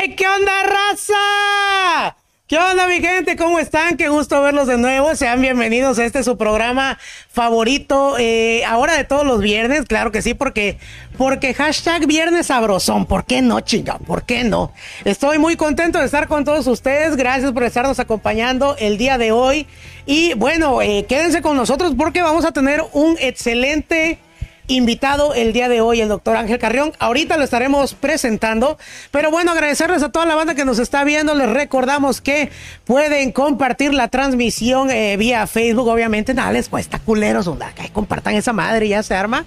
¡Eh, qué onda, raza! ¿Qué onda, mi gente? ¿Cómo están? Qué gusto verlos de nuevo. Sean bienvenidos a este su programa favorito. Eh, ahora de todos los viernes, claro que sí, porque, porque hashtag viernes sabrosón. ¿Por qué no, chinga? ¿Por qué no? Estoy muy contento de estar con todos ustedes. Gracias por estarnos acompañando el día de hoy. Y bueno, eh, quédense con nosotros porque vamos a tener un excelente invitado el día de hoy, el doctor Ángel Carrión. Ahorita lo estaremos presentando. Pero bueno, agradecerles a toda la banda que nos está viendo. Les recordamos que pueden compartir la transmisión eh, vía Facebook. Obviamente, nada les cuesta culeros. Que compartan esa madre y ya se arma.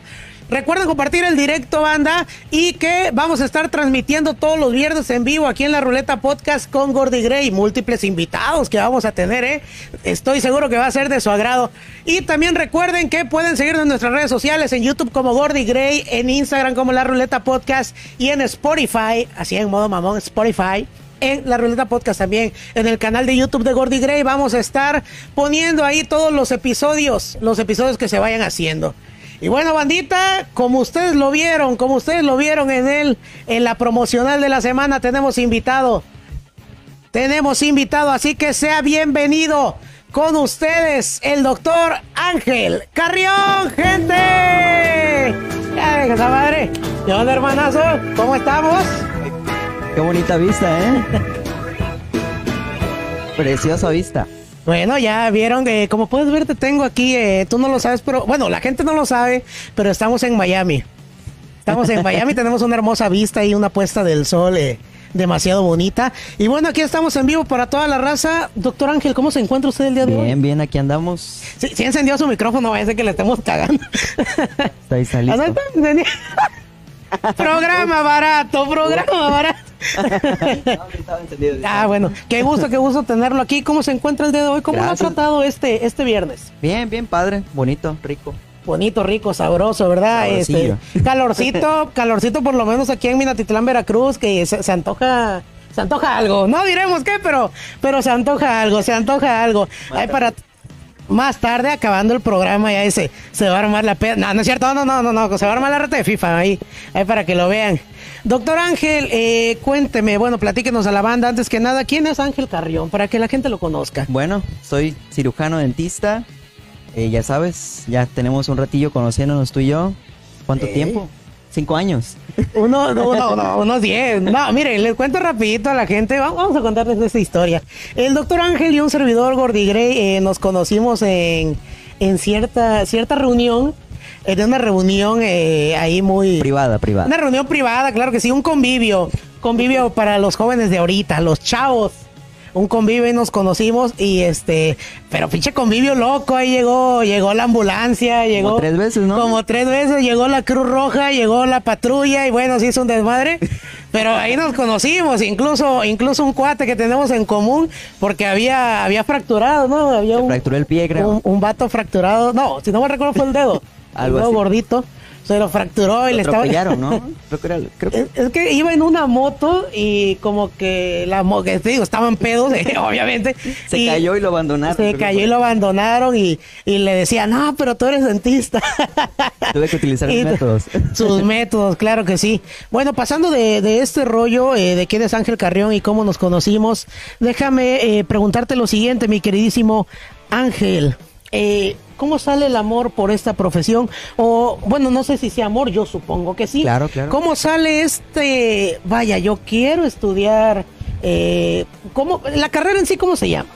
Recuerden compartir el directo, banda, y que vamos a estar transmitiendo todos los viernes en vivo aquí en la Ruleta Podcast con Gordy Gray. Múltiples invitados que vamos a tener, ¿eh? Estoy seguro que va a ser de su agrado. Y también recuerden que pueden seguirnos en nuestras redes sociales, en YouTube como Gordy Gray, en Instagram como La Ruleta Podcast y en Spotify, así en modo mamón, Spotify en la Ruleta Podcast también, en el canal de YouTube de Gordy Gray. Vamos a estar poniendo ahí todos los episodios, los episodios que se vayan haciendo. Y bueno, bandita, como ustedes lo vieron, como ustedes lo vieron en él, en la promocional de la semana, tenemos invitado. Tenemos invitado, así que sea bienvenido con ustedes el doctor Ángel Carrión, gente. Ya esa madre. ¿Qué onda, hermanazo? ¿Cómo estamos? Qué bonita vista, ¿eh? Preciosa vista. Bueno, ya vieron que, como puedes ver, te tengo aquí. Eh, tú no lo sabes, pero bueno, la gente no lo sabe, pero estamos en Miami. Estamos en Miami, tenemos una hermosa vista y una puesta del sol eh, demasiado bonita. Y bueno, aquí estamos en vivo para toda la raza. Doctor Ángel, ¿cómo se encuentra usted el día de hoy? Bien, bien, aquí andamos. Sí, sí encendió su micrófono, vaya a ser que le estemos cagando. Está ahí saliendo. Programa barato, programa barato. ah, bueno, qué gusto, qué gusto tenerlo aquí. ¿Cómo se encuentra el día de hoy? ¿Cómo lo ha tratado este, este viernes? Bien, bien padre, bonito, rico. Bonito, rico, sabroso, ¿verdad? Este, calorcito, calorcito por lo menos aquí en Minatitlán, Veracruz, que se, antoja se antoja algo. No diremos qué, pero, pero se antoja algo, se antoja algo. Hay para más tarde, acabando el programa, ya dice, se va a armar la peda. No, no es cierto, no, no, no, no, se va a armar la reta de FIFA ahí, ahí para que lo vean. Doctor Ángel, eh, cuénteme, bueno, platíquenos a la banda antes que nada, ¿quién es Ángel Carrión? Para que la gente lo conozca. Bueno, soy cirujano dentista, eh, ya sabes, ya tenemos un ratillo conociéndonos tú y yo. ¿Cuánto tiempo? Cinco años. Uno, no, no, unos diez. No, mire, les cuento rapidito a la gente. Vamos a contarles esta historia. El doctor Ángel y un servidor Gordy Gray eh, nos conocimos en, en cierta, cierta reunión en una reunión eh, ahí muy... Privada, privada. Una reunión privada, claro que sí, un convivio. Convivio para los jóvenes de ahorita, los chavos. Un convivio y nos conocimos y este, pero pinche convivio loco, ahí llegó, llegó la ambulancia, llegó... Como tres veces, ¿no? Como tres veces, llegó la Cruz Roja, llegó la patrulla y bueno, se hizo un desmadre. Pero ahí nos conocimos, incluso, incluso un cuate que tenemos en común, porque había, había fracturado, ¿no? Había un, fracturó el pie, creo. Un, un vato fracturado, no, si no me recuerdo fue el dedo. Algo gordito. Se lo fracturó y le estaba. ¿no? Es, que iba en una moto y como que la moto, te digo, estaban pedos, obviamente. Se cayó y lo abandonaron. Se cayó y lo abandonaron y, le decía, no, pero tú eres dentista. Tuve que utilizar sus métodos. Sus métodos, claro que sí. Bueno, pasando de, este rollo eh, de quién es Ángel Carrión y cómo nos conocimos, déjame eh, preguntarte lo siguiente, mi queridísimo Ángel. Eh, ¿Cómo sale el amor por esta profesión? O, bueno, no sé si sea amor, yo supongo que sí. Claro, claro. ¿Cómo sale este, vaya, yo quiero estudiar, eh, ¿cómo, la carrera en sí, ¿cómo se llama?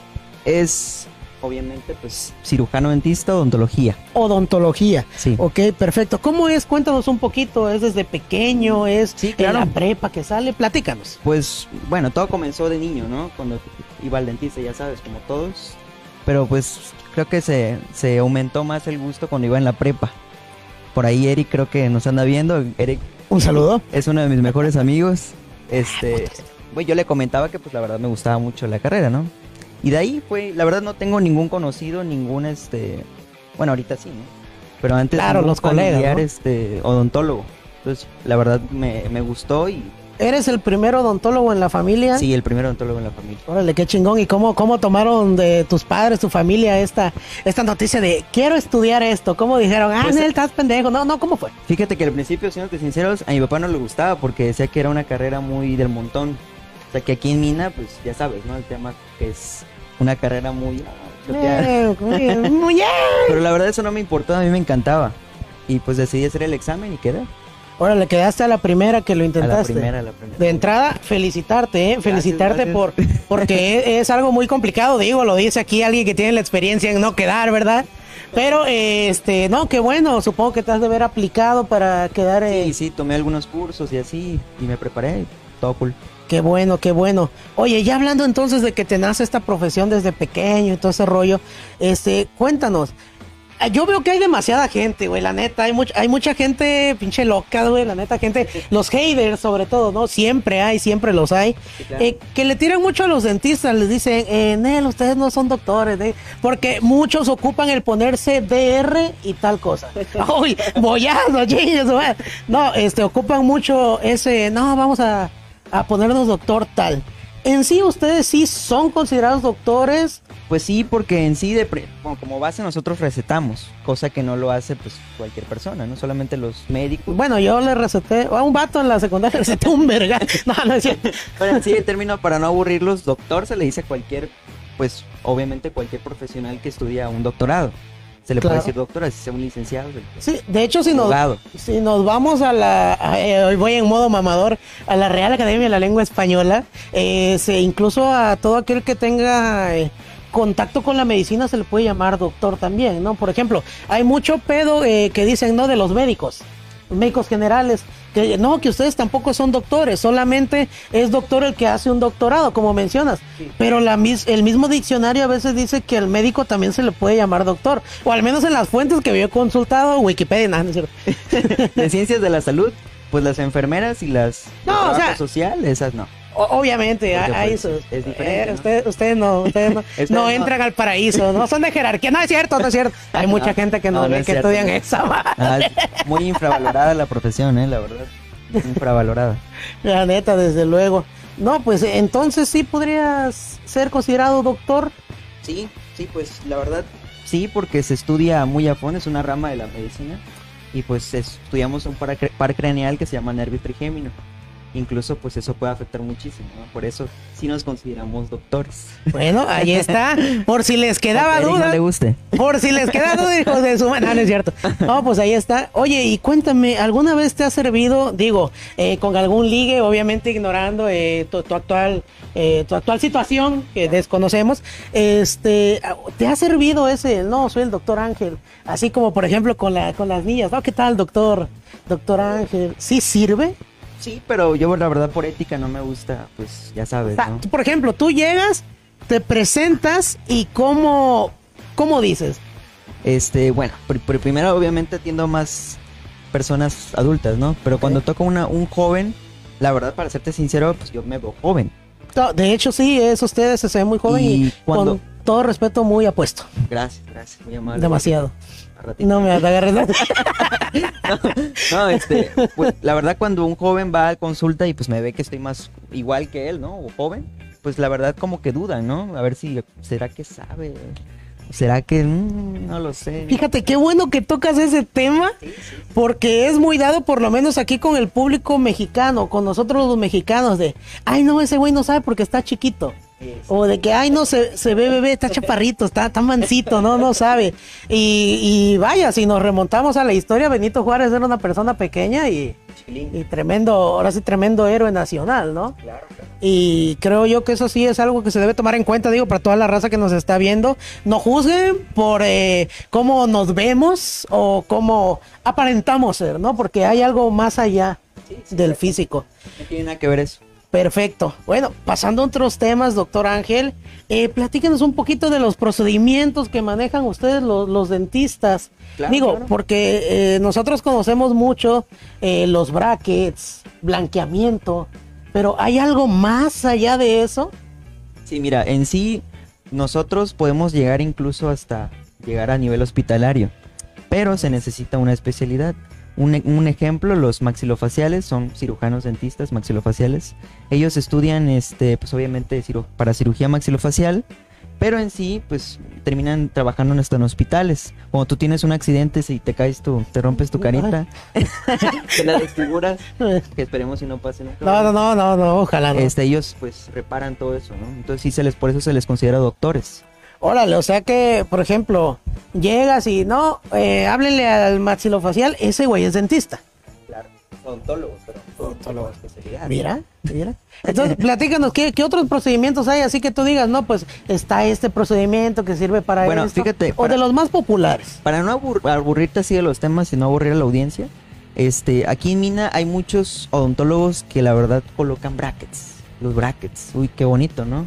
Es, obviamente, pues, cirujano dentista, odontología. Odontología. Sí. Ok, perfecto. ¿Cómo es? Cuéntanos un poquito, ¿es desde pequeño? ¿Es sí, claro. la prepa que sale? Platícanos. Pues, bueno, todo comenzó de niño, ¿no? Cuando iba al dentista, ya sabes, como todos. Pero pues creo que se, se aumentó más el gusto cuando iba en la prepa. Por ahí Eric creo que nos anda viendo. Eric. Un saludo. Es uno de mis mejores amigos. Este, yo le comentaba que pues la verdad me gustaba mucho la carrera, ¿no? Y de ahí fue, la verdad no tengo ningún conocido, ningún este, bueno, ahorita sí, ¿no? Pero antes claro, los colegas, este odontólogo. Entonces, la verdad me, me gustó y ¿Eres el primer odontólogo en la familia? Sí, el primer odontólogo en la familia. Órale, qué chingón. ¿Y cómo, cómo tomaron de tus padres, tu familia, esta, esta noticia de quiero estudiar esto? ¿Cómo dijeron, ah, pues, estás pendejo? No, no, ¿cómo fue? Fíjate que al principio, siendo sinceros, a mi papá no le gustaba porque decía que era una carrera muy del montón. Hasta que aquí en Mina, pues ya sabes, ¿no? El tema que es una carrera muy... Eh, muy. Pero la verdad eso no me importó, a mí me encantaba. Y pues decidí hacer el examen y quedé. Ahora le quedaste a la primera que lo A intentaste. la primera, a la primera. De entrada, felicitarte, ¿eh? felicitarte gracias. por porque es, es algo muy complicado, digo, lo dice aquí alguien que tiene la experiencia en no quedar, ¿verdad? Pero, eh, este, no, qué bueno, supongo que te has de haber aplicado para quedar, eh, Sí, sí, tomé algunos cursos y así, y me preparé, todo cool. qué bueno, qué bueno. Oye, ya hablando entonces de que te nace esta profesión desde pequeño y todo ese rollo, este, cuéntanos. Ah, Yo veo que hay demasiada gente, güey, la neta, hay, mucha hay mucha gente pinche loca, güey, la neta, gente, los haters sobre todo, ¿no? Siempre hay, siempre los hay. Sí, claro. Eh, que le tiran mucho a los dentistas, les dicen, eh, Nel, ustedes no son doctores, ¿eh? porque muchos ocupan el ponerse DR y tal cosa. Uy, bollazo, chillos, güey. No, este, ocupan mucho ese, no, vamos a, a ponernos doctor tal. En sí, ustedes sí son considerados doctores. Pues sí, porque en sí, de pre- bueno, como base nosotros recetamos, cosa que no lo hace pues cualquier persona, no solamente los médicos. Bueno, yo le receté a un vato en la secundaria, le receté un verga. No, no es cierto. Pero en sí, el término para no aburrirlos, doctor se le dice a cualquier, pues obviamente cualquier profesional que estudia un doctorado. Se le Claro. puede decir doctor, así sea un licenciado. Sí, de hecho, si nos, si nos vamos a la, a- eh, voy en modo mamador, a la Real Academia de la Lengua Española, eh, se, incluso a todo aquel que tenga eh, contacto con la medicina se le puede llamar doctor también, ¿no? Por ejemplo, hay mucho pedo eh, que dicen, ¿no? De los médicos, médicos generales, que no, que ustedes tampoco son doctores, solamente es doctor el que hace un doctorado, como mencionas. Sí. Pero la, mis- el mismo diccionario a veces dice que al médico también se le puede llamar doctor, o al menos en las fuentes que yo he consultado, Wikipedia, nada, no es cierto. De ciencias de la salud, pues las enfermeras y las No, de o trabajo sea- social, esas no. Obviamente, Porque, hay pues, sus- es diferente, eh, ¿no? Ustedes, ustedes no, ustedes no, Ustedes no no. entran al paraíso, no son de jerarquía, no es cierto, no es cierto. Hay mucha No, gente que no, ve es que cierto. estudian esa madre. Ah, es muy infravalorada la profesión, eh, la verdad. Infravalorada. La neta, desde luego. No, pues entonces sí podrías ser considerado doctor. Sí, sí, pues la verdad, sí, porque se estudia muy a fondo, es una rama de la medicina. Y pues estudiamos un par, par craneal que se llama nervio trigémino. Incluso pues eso puede afectar muchísimo, ¿no? Por eso sí nos consideramos doctores. Bueno, ahí está. Por si les quedaba duda. no le guste. Por si les queda duda, hijos de su No, no es cierto. No, pues ahí está. Oye, y cuéntame, ¿alguna vez te ha servido, digo, eh, con algún ligue, obviamente ignorando eh, tu, tu actual, eh, tu actual situación que desconocemos, este, ¿te ha servido ese, no, soy el doctor Ángel, así como por ejemplo con, la, con las niñas, ¿no? ¿Qué tal, doctor? Doctor Ángel, ¿sí sirve? Sí, pero yo la verdad por ética no me gusta, pues ya sabes, por ejemplo, tú llegas, te presentas y cómo, ¿cómo dices? Este, bueno, pr- pr- primero obviamente atiendo más personas adultas, ¿no? Pero cuando toca una, un joven, la verdad, para serte sincero, pues yo me veo joven. De hecho, sí, es ustedes, se ve muy joven y, Y cuando- con todo respeto muy apuesto. Gracias, gracias, muy amable. Demasiado. No me agarres. la- No, este, pues, la verdad cuando un joven va a consulta y pues me ve que estoy más igual que él, ¿no? O joven, pues la verdad como que dudan, ¿no? A ver si, ¿será que sabe? ¿Será que mm, no lo sé? Fíjate, qué bueno que tocas ese tema, porque es muy dado, por lo menos aquí con el público mexicano, con nosotros los mexicanos, de, ay, no, ese güey no sabe porque está chiquito. O de que, ay, no, se, se ve bebé, está chaparrito, está, está mansito, no, no sabe. Y, y vaya, si nos remontamos a la historia, Benito Juárez era una persona pequeña y, y tremendo, ahora sí, tremendo héroe nacional, ¿no? Claro, claro. Y creo yo que eso sí es algo que se debe tomar en cuenta, digo, para toda la raza que nos está viendo. No juzguen por eh, cómo nos vemos o cómo aparentamos ser, ¿no? Porque hay algo más allá del físico. No tiene nada que ver eso. Perfecto. Bueno, pasando a otros temas, doctor Ángel, eh, platíquenos un poquito de los procedimientos que manejan ustedes los, los dentistas. Claro, Digo, claro. porque eh, nosotros conocemos mucho eh, los brackets, blanqueamiento, pero ¿hay algo más allá de eso? Sí, mira, en sí nosotros podemos llegar incluso hasta llegar a nivel hospitalario, pero se necesita una especialidad. Un, e- un ejemplo, los maxilofaciales son cirujanos dentistas maxilofaciales. Ellos estudian, este, pues obviamente ciru- para cirugía maxilofacial, pero en sí, pues terminan trabajando en, esto en hospitales. Cuando tú tienes un accidente, si te caes tú, te rompes tu carita, te la desfiguras, que esperemos si no pase nunca. No, no, no, no, no, ojalá no. Este, ellos pues reparan todo eso, ¿no? Entonces sí se les, por eso se les considera doctores. Órale, o sea que, por ejemplo, llegas y no, eh, háblenle al maxilofacial, ese güey es dentista. Claro, odontólogo, pero odontólogo especialidad. Mira, mira. Entonces, platícanos, ¿qué, ¿qué, otros procedimientos hay? Así que tú digas, no, pues está este procedimiento que sirve para bueno, esto, fíjate. O de los más populares. Para no abur aburrirte así de los temas y no aburrir a la audiencia, este, aquí en Mina hay muchos odontólogos que la verdad colocan brackets. Los brackets. Uy, qué bonito, ¿no?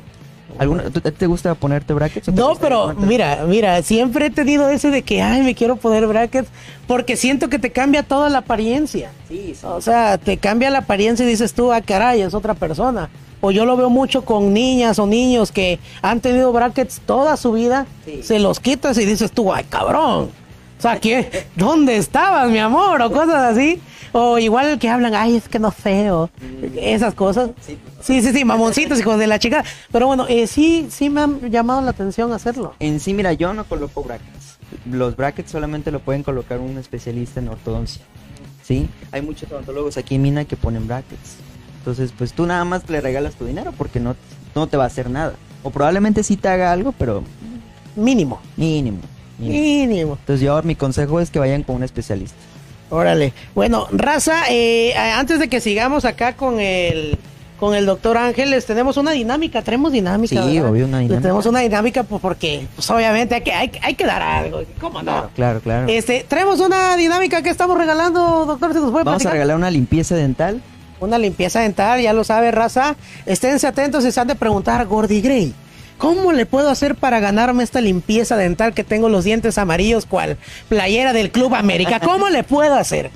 ¿Alguna, ¿Te gusta ponerte brackets? No, pero mira, mira, siempre he tenido ese de que, ay, me quiero poner brackets, porque siento que te cambia toda la apariencia. Sí, sí. O sea, te cambia la apariencia y dices tú, ah, caray, es otra persona. O yo lo veo mucho con niñas o niños que han tenido brackets toda su vida, Sí. se los quitas y dices tú, ay, cabrón. O sea, ¿qué? ¿dónde estabas, mi amor? O cosas así. O igual que hablan, ay, es que no feo. Esas cosas. Sí. Sí, sí, sí, mamoncitos, hijos de la chica. Pero bueno, eh, sí, sí me han llamado la atención hacerlo. En sí, mira, yo no coloco brackets. Los brackets solamente lo pueden colocar un especialista en ortodoncia. ¿Sí? Hay muchos odontólogos aquí en Mina que ponen brackets. Entonces, pues tú nada más le regalas tu dinero porque no, no te va a hacer nada. O probablemente sí te haga algo, pero Mínimo. mínimo. mínimo. Mínimo. Entonces yo mi consejo es que vayan con un especialista. Órale. Bueno, raza, eh, antes de que sigamos acá con el con el doctor Ángel, les tenemos una dinámica, tenemos dinámica. Sí, ¿verdad? obvio, una dinámica. tenemos una dinámica pues, porque, pues obviamente hay que, hay, hay que dar algo. ¿Cómo no? Claro, claro, claro. Este, tenemos una dinámica que estamos regalando, doctor, ¿se nos puede Vamos a regalar una limpieza dental. Una limpieza dental, ya lo sabe, raza. Esténse atentos y se han de preguntar, Gordy Gray, ¿cómo le puedo hacer para ganarme esta limpieza dental que tengo los dientes amarillos cual playera del Club América? ¿Cómo le puedo hacer?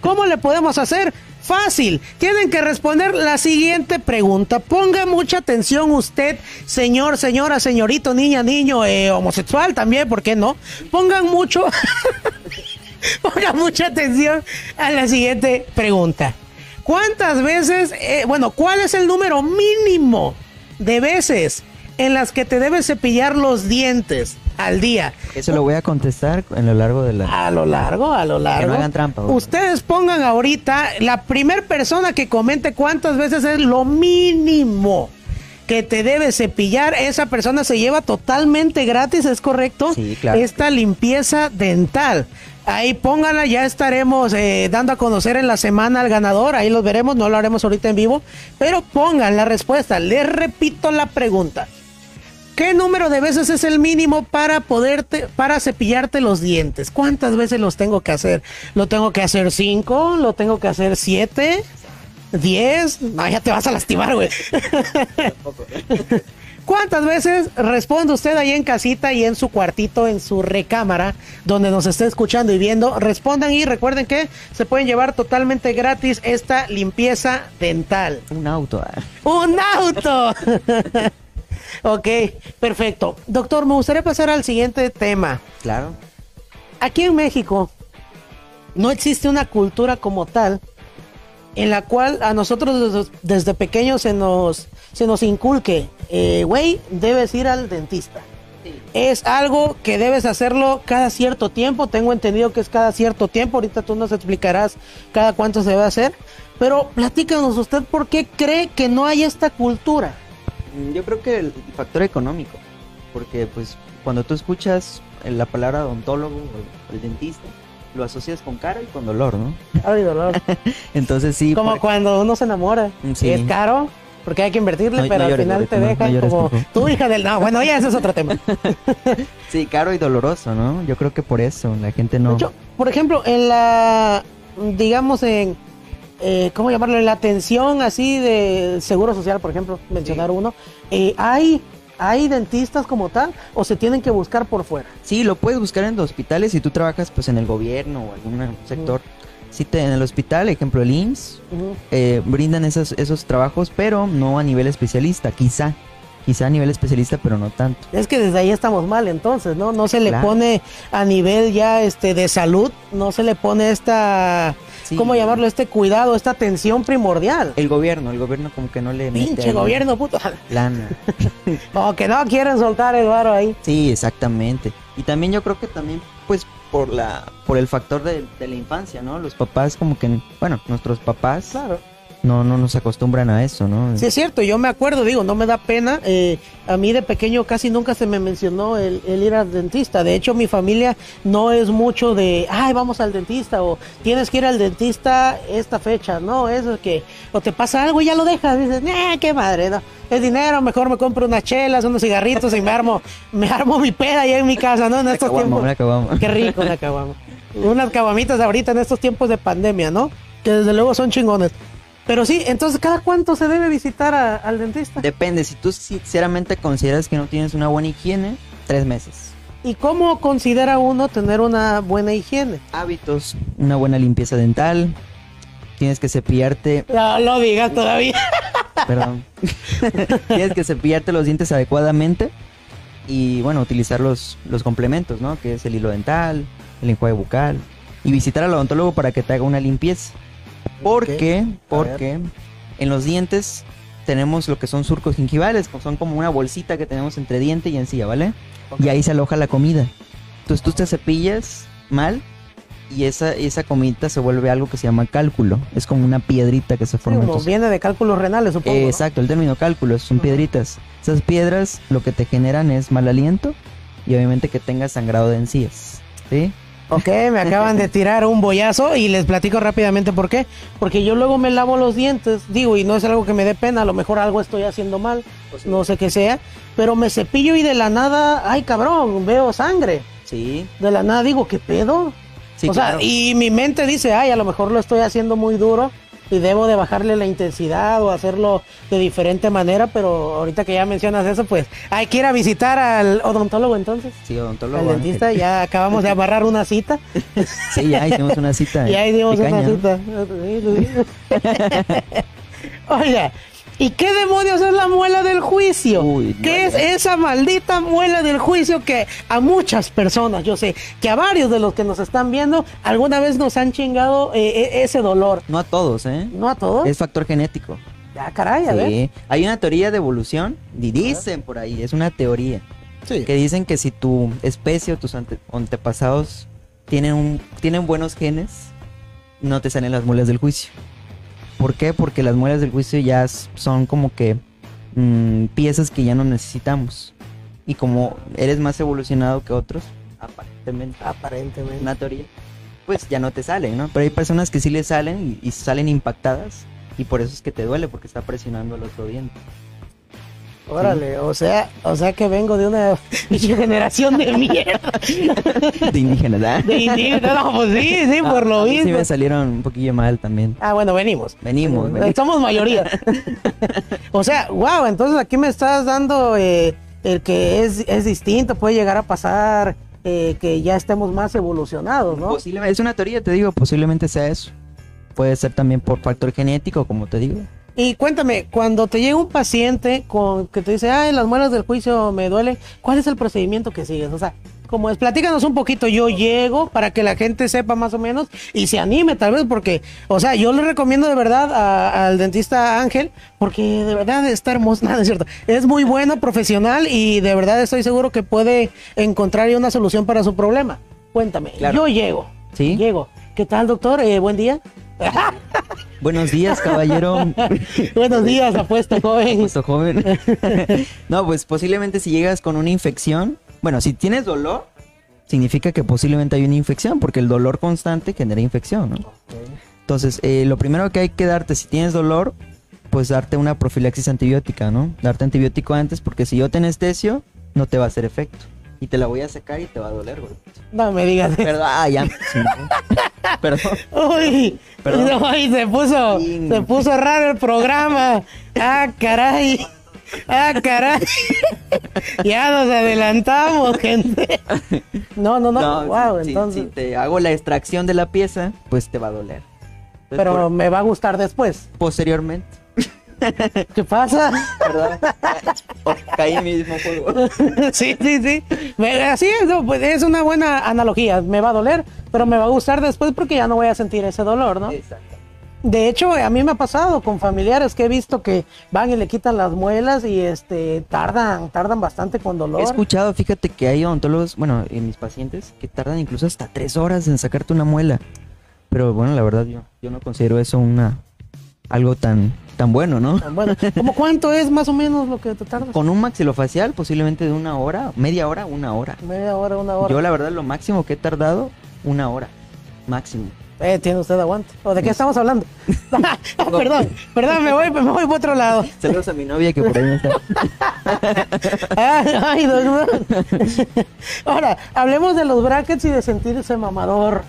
¿Cómo le podemos hacer? Fácil, tienen que responder la siguiente pregunta. Ponga mucha atención usted, señor, señora, señorito, niña, niño, eh, homosexual también, ¿por qué no? Pongan mucho, ponga mucha atención a la siguiente pregunta. ¿Cuántas veces, eh, bueno, cuál es el número mínimo de veces en las que te debes cepillar los dientes al día? Eso lo voy a contestar en lo largo de la... A lo largo, a lo largo. no hagan trampa, güey. Ustedes pongan ahorita la primer persona que comente cuántas veces es lo mínimo que te debe cepillar. Esa persona se lleva totalmente gratis, ¿es correcto? Sí, claro. Esta limpieza dental. Ahí pónganla, ya estaremos eh, dando a conocer en la semana al ganador. Ahí los veremos, no lo haremos ahorita en vivo. Pero pongan la respuesta. Les repito la pregunta. ¿Qué número de veces es el mínimo para poderte, para cepillarte los dientes? ¿Cuántas veces los tengo que hacer? ¿Lo tengo que hacer cinco? ¿Lo tengo que hacer siete? ¿Diez? No, ya te vas a lastimar, güey. ¿Cuántas veces responde usted ahí en casita y en su cuartito, en su recámara, donde nos esté escuchando y viendo? Respondan y recuerden que se pueden llevar totalmente gratis esta limpieza dental. Un auto. ah. ¡Un auto! ok, perfecto. Doctor, me gustaría pasar al siguiente tema. Claro. Aquí en México no existe una cultura como tal en la cual a nosotros desde, desde pequeños se nos, se nos inculque, eh, güey, debes ir al dentista. Es algo que debes hacerlo cada cierto tiempo. Tengo entendido que es cada cierto tiempo. Ahorita tú nos explicarás cada cuánto se debe hacer. Pero platícanos usted por qué cree que no hay esta cultura. Mm, Yo creo que el factor económico, porque pues cuando tú escuchas la palabra odontólogo o el dentista, lo asocias con cara y con dolor, ¿no? Ay, dolor. Entonces sí, Como por- cuando uno se enamora. Sí. Es caro porque hay que invertirle, No- pero no al final te no- dejan llores, como tu hija del... No, bueno, ya ese es otro tema. sí, caro y doloroso, ¿no? Yo creo que por eso la gente no... Por ejemplo, en la, digamos, en, eh, ¿cómo llamarlo? La atención así de seguro social, por ejemplo, mencionar uno, eh, ¿hay, ¿hay dentistas como tal o se tienen que buscar por fuera? Sí, lo puedes buscar en los hospitales si tú trabajas pues en el gobierno o algún sector. Sí, te, en el hospital, ejemplo el IMSS, eh, brindan esos, esos trabajos, pero no a nivel especialista, quizá. Quizá a nivel especialista, pero no tanto. Es que desde ahí estamos mal, entonces, ¿no? No se le Claro. pone a nivel ya este de salud, no se le pone esta Sí. ¿cómo llamarlo? Este cuidado, esta atención primordial. El gobierno, el gobierno como que no le mete Pinche gobierno, puto. lana. Como que no quieren soltar el varo ahí. Sí, exactamente. Y también yo creo que también, pues, por la, por el factor de, de la infancia, ¿no? Los papás como que, bueno, nuestros papás Claro. No, no nos acostumbran a eso, ¿no? Sí, es cierto, yo me acuerdo, digo, no me da pena. eh, a mí de pequeño casi nunca se me mencionó el, el ir al dentista. De hecho, mi familia no es mucho de, ay, vamos al dentista o tienes que ir al dentista esta fecha. No, es que o te pasa algo y ya lo dejas. Dices, nah, qué madre, no. Es dinero, mejor me compro unas chelas, unos cigarritos y me armo, me armo mi peda allá en mi casa, ¿no? En estos caguama, tiempos. Qué rico una caguama. Unas caguamitas ahorita en estos tiempos de pandemia, ¿no? Que desde luego son chingones. Pero sí, entonces, ¿cada cuánto se debe visitar a- al dentista? Depende, si tú sinceramente consideras que no tienes una buena higiene, tres meses. ¿Y cómo considera uno tener una buena higiene? Hábitos, una buena limpieza dental, tienes que cepillarte, No lo digas todavía. perdón, tienes que cepillarte los dientes adecuadamente y bueno, utilizar los, los complementos, ¿no? Que es el hilo dental, el enjuague bucal y visitar al odontólogo para que te haga una limpieza. Porque, porque en los dientes tenemos lo que son surcos gingivales, son como una bolsita que tenemos entre diente y encía, ¿vale? Y ahí se aloja la comida. Entonces tú te cepillas mal y esa, esa comidita se vuelve algo que se llama cálculo. Es como una piedrita que se forma. en Como viene de cálculos renales, supongo. Exacto, el término cálculos son piedritas. Esas piedras lo que te generan es mal aliento y obviamente que tengas sangrado de encías. ¿Sí? Ok, me acaban de tirar un bollazo y les platico rápidamente por qué. Porque yo luego me lavo los dientes, digo, y no es algo que me dé pena, a lo mejor algo estoy haciendo mal, no sé qué sea, pero me cepillo y de la nada, ay cabrón, veo sangre. Sí. De la nada digo, ¿qué pedo? Sí, o sea, y mi mente dice, ay, a lo mejor lo estoy haciendo muy duro y debo de bajarle la intensidad o hacerlo de diferente manera, pero ahorita que ya mencionas eso, pues hay que ir a visitar al odontólogo entonces. Sí, odontólogo. Al dentista, ya acabamos de amarrar una cita. Sí, ya hicimos una cita. Y ahí dimos picaña, una ¿no? cita. Oiga, ¿y qué demonios es la muela del juicio? Uy, no, ¿Qué es esa maldita muela del juicio que a muchas personas, yo sé, que a varios de los que nos están viendo, alguna vez nos han chingado eh, eh, ese dolor? No a todos, ¿eh? No a todos. Es factor genético. Ya, caray, a ver. Sí. Hay una teoría de evolución, y dicen por ahí, es una teoría, Sí. que dicen que si tu especie o tus ante- antepasados tienen, un, tienen buenos genes, no te salen las muelas del juicio. ¿Por qué? Porque las muelas del juicio ya son como que mm, piezas que ya no necesitamos. Y como eres más evolucionado que otros, aparentemente, Aparentemente. una teoría, pues ya no te salen, ¿no? Pero hay personas que sí les salen y, y salen impactadas y por eso es que te duele porque está presionando el otro diente. Órale, o sea, o sea que vengo de una generación de mierda. De indígena, ¿verdad? De indígenas. No, pues sí, sí, por lo mí Sí mismo. me salieron un poquillo mal también. Ah, bueno, venimos. Venimos, venimos. Somos mayoría. o sea, wow, entonces aquí me estás dando eh, el que es, es distinto, puede llegar a pasar eh, que ya estemos más evolucionados, ¿no? Posiblemente, es una teoría, te digo, posiblemente sea eso. Puede ser también por factor genético, como te digo. Y cuéntame, cuando te llega un paciente con que te dice, ay, las muelas del juicio me duelen, ¿cuál es el procedimiento que sigues? O sea, como es, platícanos un poquito, yo llego para que la gente sepa más o menos y se anime tal vez, porque, o sea, yo le recomiendo de verdad a- al dentista Ángel, porque de verdad está hermoso, nada, es cierto, es muy bueno, profesional y de verdad estoy seguro que puede encontrar una solución para su problema. Cuéntame, Claro. yo llego, ¿Sí? llego. ¿Qué tal, doctor? Eh, buen día. Buenos días, caballero. Buenos días, apuesto, joven. Justo joven. no, pues posiblemente si llegas con una infección, bueno, si tienes dolor, significa que posiblemente hay una infección, porque el dolor constante genera infección, ¿no? Entonces, eh, lo primero que hay que darte, si tienes dolor, pues darte una profilaxis antibiótica, ¿no? Darte antibiótico antes, porque si yo te anestesio, no te va a hacer efecto. Y te la voy a sacar y te va a doler, güey. No me digas. Perdón, ah, ya. sí, Perdón. Uy, Perdón. ay, se puso, Sí. se puso raro el programa. Ah, caray. Ah, caray. Ya nos adelantamos, gente. No, no, no. wow, si- si- entonces. si te hago la extracción de la pieza, pues te va a doler. Entonces, Pero por- me va a gustar después. posteriormente, ¿Qué pasa? Oh, caí mismo juego. sí, sí, sí. Así es, no, pues, es una buena analogía. Me va a doler, pero me va a gustar después porque ya no voy a sentir ese dolor, ¿no? Exacto. De hecho, a mí me ha pasado con familiares que he visto que van y le quitan las muelas y este tardan, tardan bastante con dolor. He escuchado, fíjate que hay odontólogos, bueno, en mis pacientes, que tardan incluso hasta tres horas en sacarte una muela. Pero bueno, la verdad yo, yo no considero eso una algo tan, tan bueno, ¿no? Bueno, ¿cómo cuánto es más o menos lo que te tardas? Con un maxilofacial posiblemente de una hora, media hora, una hora. Media hora, una hora. Yo la verdad lo máximo que he tardado, una hora, máximo. Eh, tiene usted aguante. ¿O de qué estamos hablando? Perdón, perdón, me voy, me voy por otro lado. Saludos a mi novia que por ahí está. Ay, ay, doctor. Ahora, hablemos de los brackets y de sentirse mamador.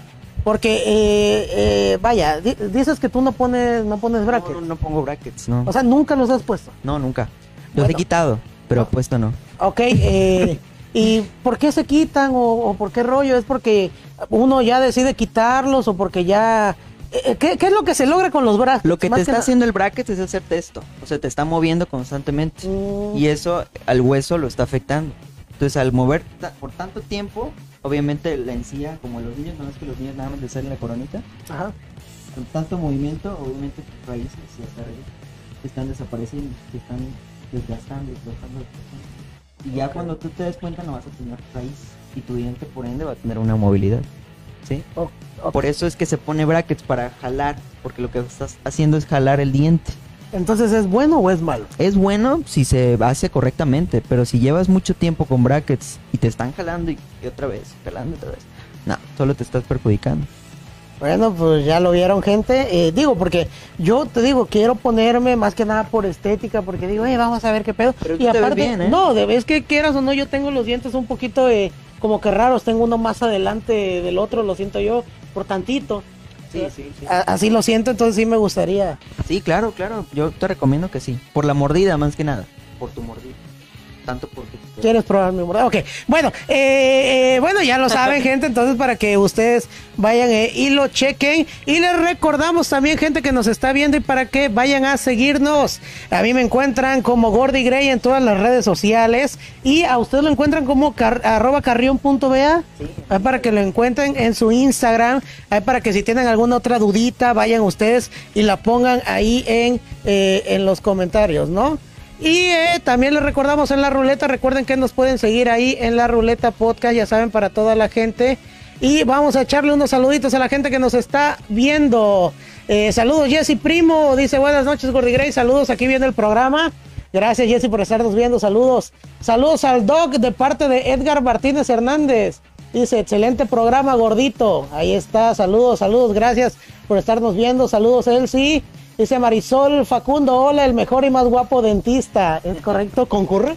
Porque, eh, eh, vaya, di- dices que tú no pones, no pones brackets. No, no pongo brackets, no. O sea, nunca los has puesto. No, nunca. Los Bueno. he quitado, pero puesto no. Ok, eh, ¿y por qué se quitan o, o por qué rollo? ¿Es porque uno ya decide quitarlos o porque ya... eh, ¿Qué, qué es lo que se logra con los brazos? Lo que Más te está nada. haciendo el bracket es hacerte esto. O sea, te está moviendo constantemente. Mm. Y eso al hueso lo está afectando. Entonces, al mover por tanto tiempo, obviamente la encía, como los niños, no es que los niños nada más les sale la coronita. Ajá. Con tanto movimiento, obviamente tus raíces y hasta raíces están desapareciendo, se están desgastando, desgastando. Y ya cuando tú te des cuenta no vas a tener raíz y tu diente por ende va a tener una movilidad. ¿Sí? Por eso es que se pone brackets para jalar, porque lo que estás haciendo es jalar el diente. Entonces, ¿es bueno o es malo? Es bueno si se hace correctamente, pero si llevas mucho tiempo con brackets y te están jalando y, y otra vez, jalando otra vez, no, solo te estás perjudicando. Bueno, pues ya lo vieron gente. Eh, digo, porque yo te digo, quiero ponerme más que nada por estética, porque digo, eh, vamos a ver qué pedo. Pero y aparte, bien, ¿eh? no, de, es que quieras o no, yo tengo los dientes un poquito eh, como que raros. Tengo uno más adelante del otro, lo siento yo, por tantito. Sí, sí, así lo siento, entonces sí me gustaría. Sí, claro, claro, yo te recomiendo que sí. Por la mordida más que nada, por tu mordida. Tanto porque... ¿Quieres probar mi mordida? Ok, bueno, eh, eh, bueno, ya lo saben, gente, entonces para que ustedes vayan eh, y lo chequen. Y les recordamos también, gente que nos está viendo y para que vayan a seguirnos. A mí me encuentran como Gordy Gray en todas las redes sociales y a ustedes lo encuentran como car- arroba. Ahí para que lo encuentren en su Instagram. Ahí para que si tienen alguna otra dudita, vayan ustedes y la pongan ahí en, eh, en los comentarios, ¿no? Y eh, también les recordamos en la ruleta, recuerden que nos pueden seguir ahí en la ruleta podcast, ya saben, para toda la gente. Y vamos a echarle unos saluditos a la gente que nos está viendo. Eh, saludos Jesse Primo, dice buenas noches Gordy saludos aquí viendo el programa. Gracias Jesse por estarnos viendo, saludos. Saludos al Doc de parte de Edgar Martínez Hernández. Dice, excelente programa, gordito. Ahí está, saludos, saludos, gracias por estarnos viendo. Saludos, Elsie. Dice Marisol Facundo, hola, el mejor y más guapo dentista. ¿Es correcto? ¿Concurre?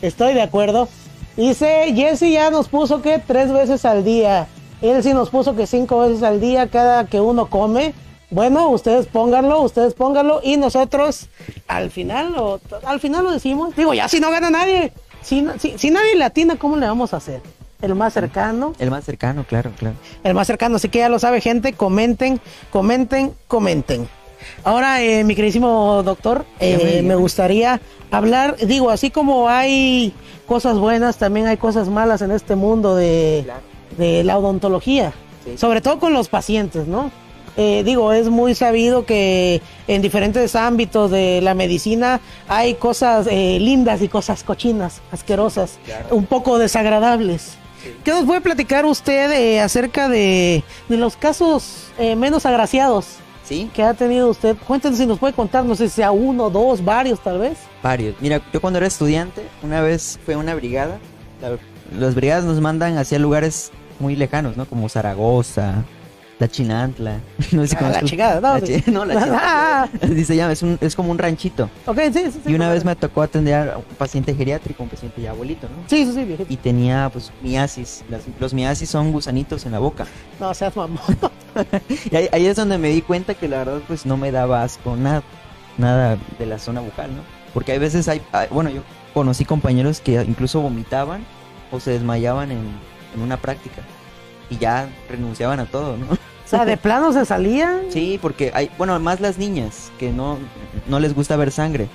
Estoy de acuerdo. Dice, Jesse ya nos puso que tres veces al día. Él sí nos puso que cinco veces al día cada que uno come. Bueno, ustedes pónganlo, ustedes pónganlo y nosotros al final lo, al final lo decimos. Digo, ya si no gana nadie, si, si, si nadie latina, ¿cómo le vamos a hacer? El más cercano, El más cercano, claro, claro. el más cercano. Así que ya lo sabe, gente. Comenten, comenten, comenten. Ahora, eh, mi queridísimo doctor, eh, me gustaría hablar, digo, así como hay cosas buenas, también hay cosas malas en este mundo de, Claro. de la odontología. Sí. Sobre todo con los pacientes, ¿no? Eh, digo, es muy sabido que en diferentes ámbitos de la medicina hay cosas eh, lindas y cosas cochinas, asquerosas, Claro. un poco desagradables. ¿Qué nos puede platicar usted eh, acerca de, de los casos menos agraciados ¿Sí? que ha tenido usted? Cuéntenos si nos puede contar, no sé si sea uno, dos, varios tal vez. Varios. Mira, yo cuando era estudiante, una vez fue una brigada. La- las brigadas nos mandan hacia lugares muy lejanos, ¿no? Como Zaragoza, La Chinantla. No sé si Ah, la chingada, no, La sí. chi- no, la Ah, Chinantla. Dice ya, es, un- es como un ranchito. Ok, sí, sí, sí. Y una vez me tocó atender a un paciente geriátrico, un paciente ya abuelito, ¿no? Sí, sí, sí, viejito. Y tenía, pues, miasis. Las- los miasis son gusanitos en la boca. No, seas mamón. Y ahí, ahí es donde me di cuenta que la verdad, pues, no me daba asco nada. Nada de la zona bucal, ¿no? Porque hay veces hay, hay- bueno, yo conocí compañeros que incluso vomitaban o se desmayaban en, en una práctica. Y ya renunciaban a todo, ¿no? O sea, de plano se salían. Sí, porque hay, bueno, más las niñas que no, no les gusta ver sangre.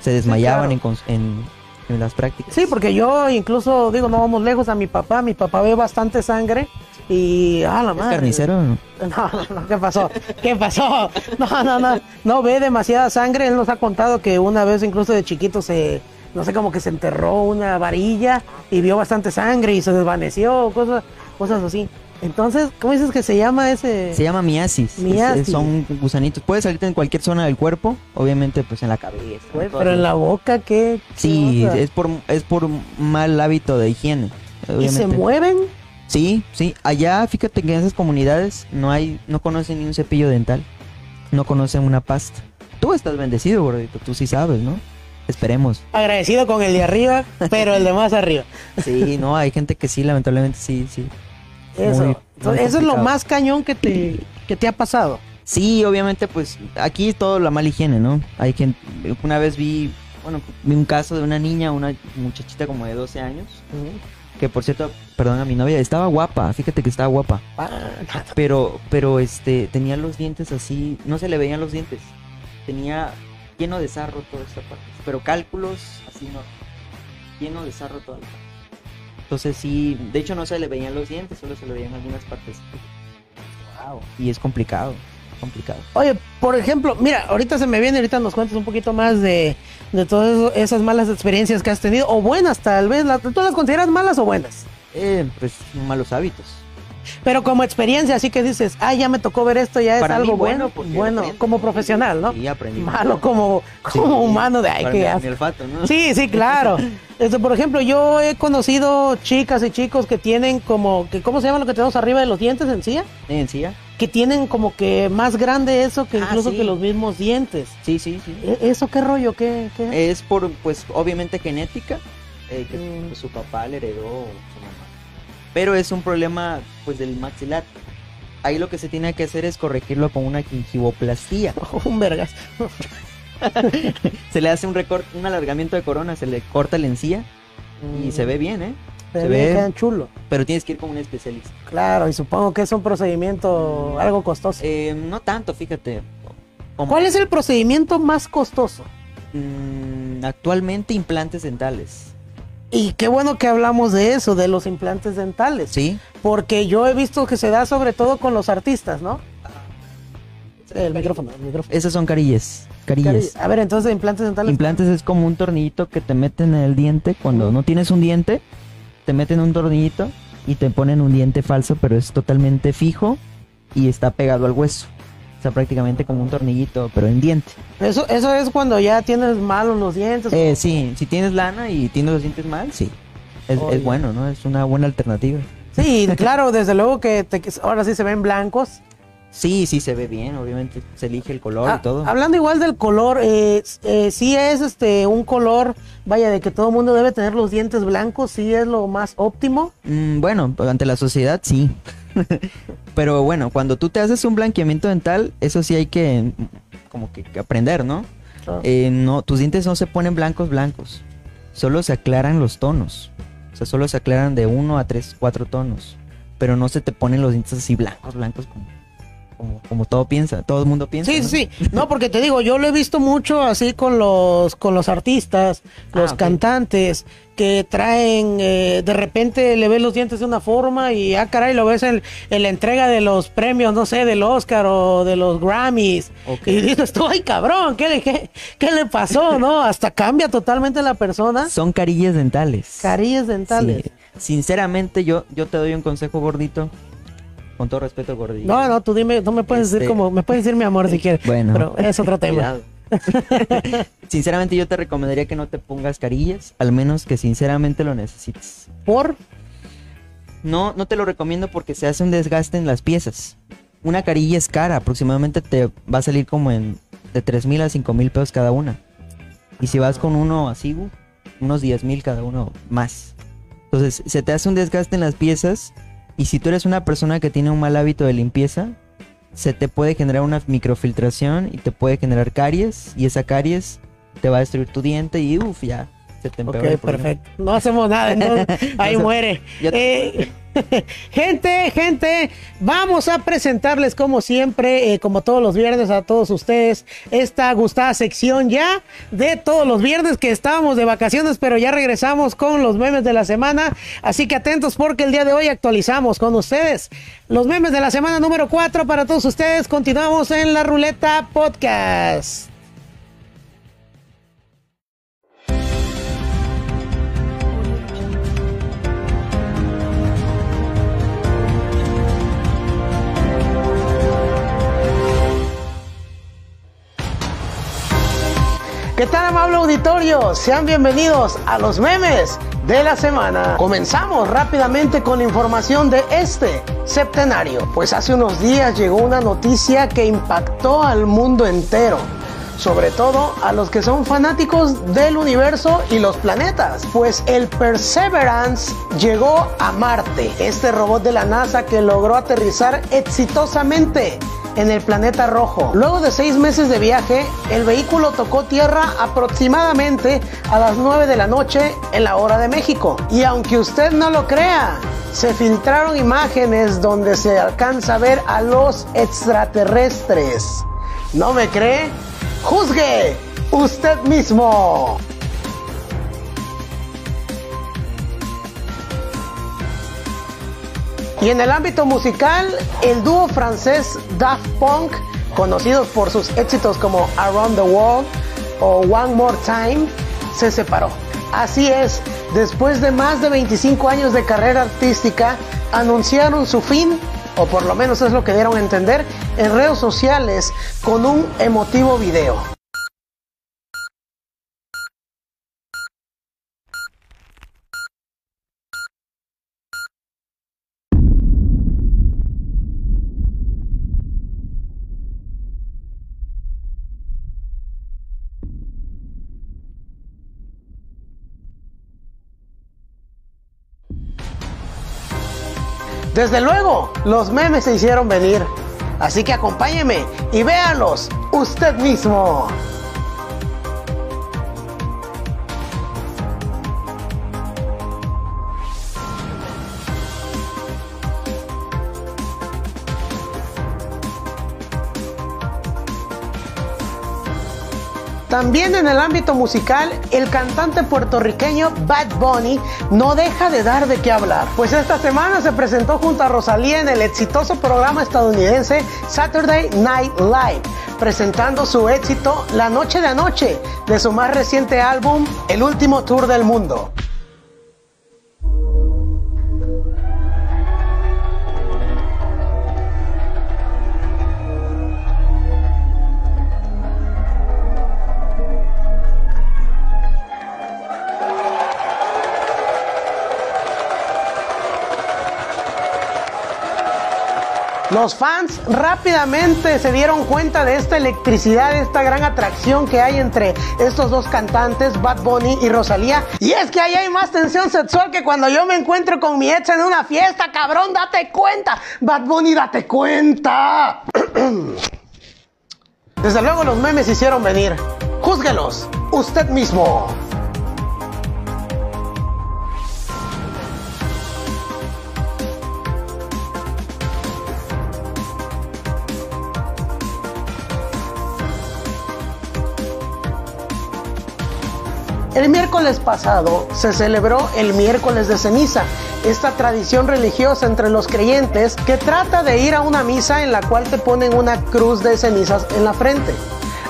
Se desmayaban claro. en, en, en las prácticas. Sí, porque yo incluso, digo, no vamos lejos a mi papá. Mi papá ve bastante sangre Y, ah, la ¿Es madre. carnicero? No, no, no, ¿qué pasó? ¿Qué pasó? No, no, no, no ve demasiada sangre. Él nos ha contado que una vez incluso de chiquito se, no sé, como que se enterró una varilla y vio bastante sangre y se desvaneció, cosas, cosas así. Entonces, ¿cómo dices que se llama ese? Se llama miasis. Es- Miasis. son gusanitos. Puede salirte en cualquier zona del cuerpo, obviamente pues en la cabeza. Pero en la boca, ¿qué? Sí, es por, es por mal hábito de higiene. ¿Y se obviamente. mueven? Sí, sí. Allá, fíjate que en esas comunidades no hay, no conocen ni un cepillo dental. No conocen una pasta. Tú estás bendecido, gordito. Tú sí sabes, ¿no? Esperemos. Agradecido con el de arriba, pero el de más arriba. Sí, no, hay gente que sí, lamentablemente sí, sí. Eso. Muy- muy Entonces, eso es lo más cañón que te, que te ha pasado. Sí, obviamente, pues aquí todo la mala higiene, ¿no? Hay gente, una vez vi, bueno, vi un caso de una niña, una muchachita como de 12 años, que por cierto, perdón a mi novia, estaba guapa, fíjate que estaba guapa, Ah, pero, pero este, tenía los dientes así, no se le veían los dientes, tenía lleno de sarro toda esta parte, pero cálculos así no, lleno de sarro toda la parte. Entonces sí, de hecho no se le veían los dientes, solo se le veían algunas partes. Wow. Y es complicado, complicado. Oye, por ejemplo, mira, ahorita se me viene, ahorita nos cuentas un poquito más de, de todas esas malas experiencias que has tenido, o buenas tal vez, ¿tú las consideras malas o buenas? Eh, pues malos hábitos. Pero como experiencia, así que dices, ah, ya me tocó ver esto, ya es Para mí, algo bueno, bueno, como profesional, ¿no? Sí, aprendí. Malo como, Sí, como humano de, ay, olfato, ¿no? Sí, sí, claro. Este, por ejemplo, yo he conocido chicas y chicos que tienen como, que ¿cómo se llama lo que tenemos arriba de los dientes encía? ¿En encía? Que tienen como que más grande eso que Ah, incluso sí. que los mismos dientes. Sí, sí, sí. ¿E- ¿Eso qué rollo? ¿Qué? qué? Es por, pues, obviamente genética, eh, que Mm. su papá le heredó. Pero es un problema, pues, del maxilar. Ahí lo que se tiene que hacer es corregirlo con una gingivoplastía. Un vergas. se le hace un recorte, un alargamiento de corona, se le corta la encía y se ve bien, ¿eh? Se, se ve, quedan chulo. Pero tienes que ir con un especialista. Claro, y supongo que es un procedimiento algo costoso. Eh, no tanto, fíjate. Como- ¿Cuál es el procedimiento más costoso? Mm, actualmente implantes dentales. Y qué bueno que hablamos de eso, de los implantes dentales. Sí. Porque yo he visto que se da sobre todo con los artistas, ¿no? El micrófono, el micrófono. Esas son carillas. Carillas. A ver, entonces implantes dentales. Implantes es como un tornillito que te meten en el diente. Cuando no tienes un diente, te meten un tornillito y te ponen un diente falso, pero es totalmente fijo y está pegado al hueso. Sea, prácticamente como un tornillito, pero en diente. Eso, eso es cuando ya tienes malos los dientes. Eh, sí, si tienes lana y tienes los dientes mal, sí. Es, bueno, ¿no? Es una buena alternativa. Sí, claro, desde luego que te- ahora sí se ven blancos. Sí, sí se ve bien, obviamente se elige el color Ah, y todo. Hablando igual del color, eh, eh, sí es este un color, vaya, de que todo el mundo debe tener los dientes blancos, sí es lo más óptimo. Mm, bueno, ante la sociedad sí. Pero bueno, cuando tú te haces un blanqueamiento dental, eso sí hay que como que, que aprender, ¿no? Eh, no, tus dientes no se ponen blancos blancos. Solo se aclaran los tonos. O sea, solo se aclaran de uno a tres, cuatro tonos. Pero no se te ponen los dientes así blancos, blancos como, como, como todo piensa, todo el mundo piensa. Sí, ¿no? sí. No, porque te digo, yo lo he visto mucho así con los, con los artistas, los Ah, ok. cantantes, que traen, eh, de repente le ves los dientes de una forma y, ah, caray, lo ves en, en la entrega de los premios, no sé, del Oscar o de los Grammys. Y dices tú, ay, cabrón, ¿qué le, qué, qué le pasó, no? Hasta cambia totalmente la persona. Son carillas dentales. Carillas dentales. Sí. Sinceramente, yo, yo te doy un consejo gordito. Con todo respeto, gordito. No, no, tú dime, no me puedes decir Este- como, me puedes decir mi amor si quieres. Bueno. Pero es otro tema. Sinceramente yo te recomendaría que no te pongas carillas, al menos que sinceramente lo necesites. Por, No, no te lo recomiendo porque se hace un desgaste en las piezas. Una carilla es cara, aproximadamente te va a salir como en de 3 mil a 5 mil pesos cada una. Y si vas con uno así, unos 10 mil cada uno más. Entonces se te hace un desgaste en las piezas y si tú eres una persona que tiene un mal hábito de limpieza, se te puede generar una microfiltración y te puede generar caries y esa caries te va a destruir tu diente y uff, ya te Ok, perfecto. No hacemos nada, entonces ahí Entonces, muere. Eh, gente, gente, vamos a presentarles como siempre, eh, como todos los viernes a todos ustedes, esta gustada sección ya de todos los viernes que estábamos de vacaciones, pero ya regresamos con los memes de la semana. Así que atentos porque el día de hoy actualizamos con ustedes los memes de la semana número 4 para todos ustedes. Continuamos en la ruleta podcast. ¿Qué tal amable auditorio? Sean bienvenidos a los memes de la semana. Comenzamos rápidamente con la información de este septenario, pues hace unos días llegó una noticia que impactó al mundo entero. Sobre todo a los que son fanáticos del universo y los planetas, pues el Perseverance llegó a Marte, este robot de la NASA que logró aterrizar exitosamente en el planeta rojo. Luego de seis meses de viaje, el vehículo tocó tierra aproximadamente a las 9 de la noche en la hora de México. Y aunque usted no lo crea, se filtraron imágenes donde se alcanza a ver a los extraterrestres. ¿No me cree? Juzgue usted mismo. Y en el ámbito musical, el dúo francés Daft Punk, conocidos por sus éxitos como Around the World o One More Time, se separó. Así es, después de más de 25 años de carrera artística, anunciaron su fin, o por lo menos es lo que dieron a entender, en redes sociales con un emotivo video. Desde luego, los memes se hicieron venir. Así que acompáñeme y véalos usted mismo. También en el ámbito musical, el cantante puertorriqueño Bad Bunny no deja de dar de qué hablar, pues esta semana se presentó junto a Rosalía en el exitoso programa estadounidense Saturday Night Live, presentando su éxito La Noche de Anoche de su más reciente álbum El Último Tour del Mundo. Los fans rápidamente se dieron cuenta de esta electricidad, de esta gran atracción que hay entre estos dos cantantes, Bad Bunny y Rosalía. Y es que ahí hay más tensión sexual que cuando yo me encuentro con mi ex en una fiesta, cabrón, date cuenta. Bad Bunny, date cuenta. Desde luego los memes hicieron venir. Júzguelos, usted mismo. El miércoles pasado se celebró el miércoles de ceniza, esta tradición religiosa entre los creyentes que trata de ir a una misa en la cual te ponen una cruz de cenizas en la frente.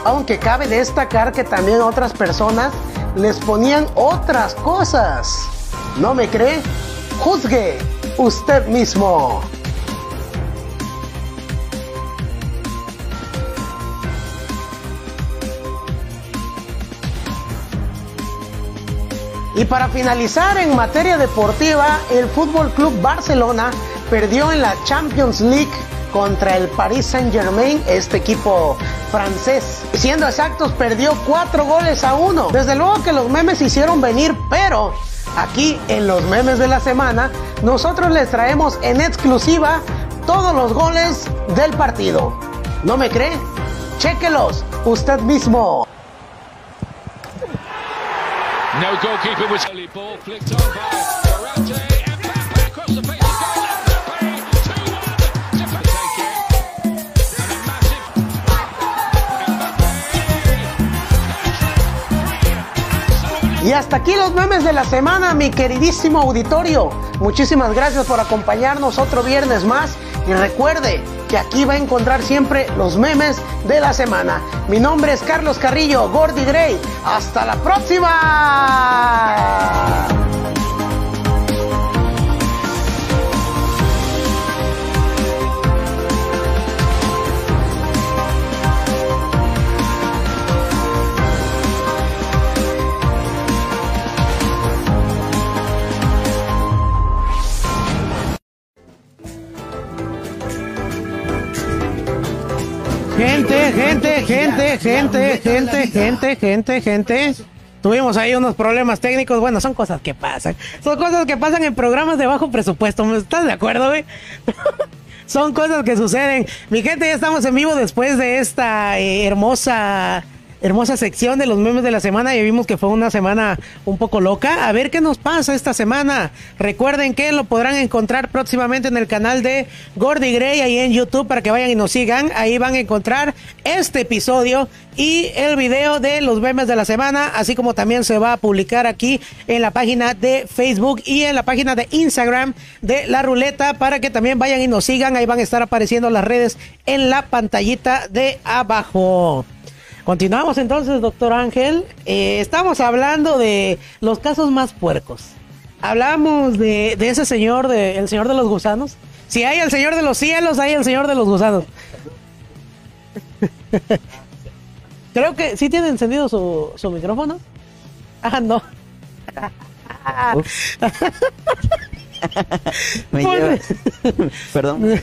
Aunque cabe destacar que también otras personas les ponían otras cosas. ¿No me cree? Juzgue usted mismo. Y para finalizar en materia deportiva, el Fútbol Club Barcelona perdió en la Champions League contra el Paris Saint-Germain, este equipo francés. Siendo exactos, perdió cuatro goles a uno. Desde luego que los memes hicieron venir, pero aquí en los memes de la semana, nosotros les traemos en exclusiva todos los goles del partido. ¿No me cree? Chéquelos usted mismo. No goalkeeper was ball on by Morante. Mbappe across the face of goal. Mbappe 2-1. Defender take it. And a massive Y hasta aquí los memes de la semana, mi queridísimo auditorio. Muchísimas gracias por acompañarnos otro viernes más. Y recuerde que aquí va a encontrar siempre los memes de la semana. Mi nombre es Carlos Carrillo, Gordy Gray. Hasta la próxima. Gente, gente, gente, gente, gente, gente. Tuvimos ahí unos problemas técnicos. Bueno, son cosas que pasan. Son cosas que pasan en programas de bajo presupuesto. ¿Estás de acuerdo, güey? son cosas que suceden. Mi gente, ya estamos en vivo después de esta eh, hermosa hermosa sección de los memes de la semana. Ya vimos que fue una semana un poco loca. A ver qué nos pasa esta semana. Recuerden que lo podrán encontrar próximamente en el canal de Gordy Gray ahí en YouTube para que vayan y nos sigan. Ahí van a encontrar este episodio y el video de los memes de la semana, así como también se va a publicar aquí en la página de Facebook y en la página de Instagram de La Ruleta para que también vayan y nos sigan. Ahí van a estar apareciendo las redes en la pantallita de abajo. Continuamos entonces, doctor Ángel. Eh, estamos hablando de los casos más puercos. Hablamos de, de ese señor, de, el señor de los gusanos. Si hay el señor de los cielos, hay el señor de los gusanos. Creo que sí tiene encendido su, su micrófono. Ah, no. Me lleva- Perdón.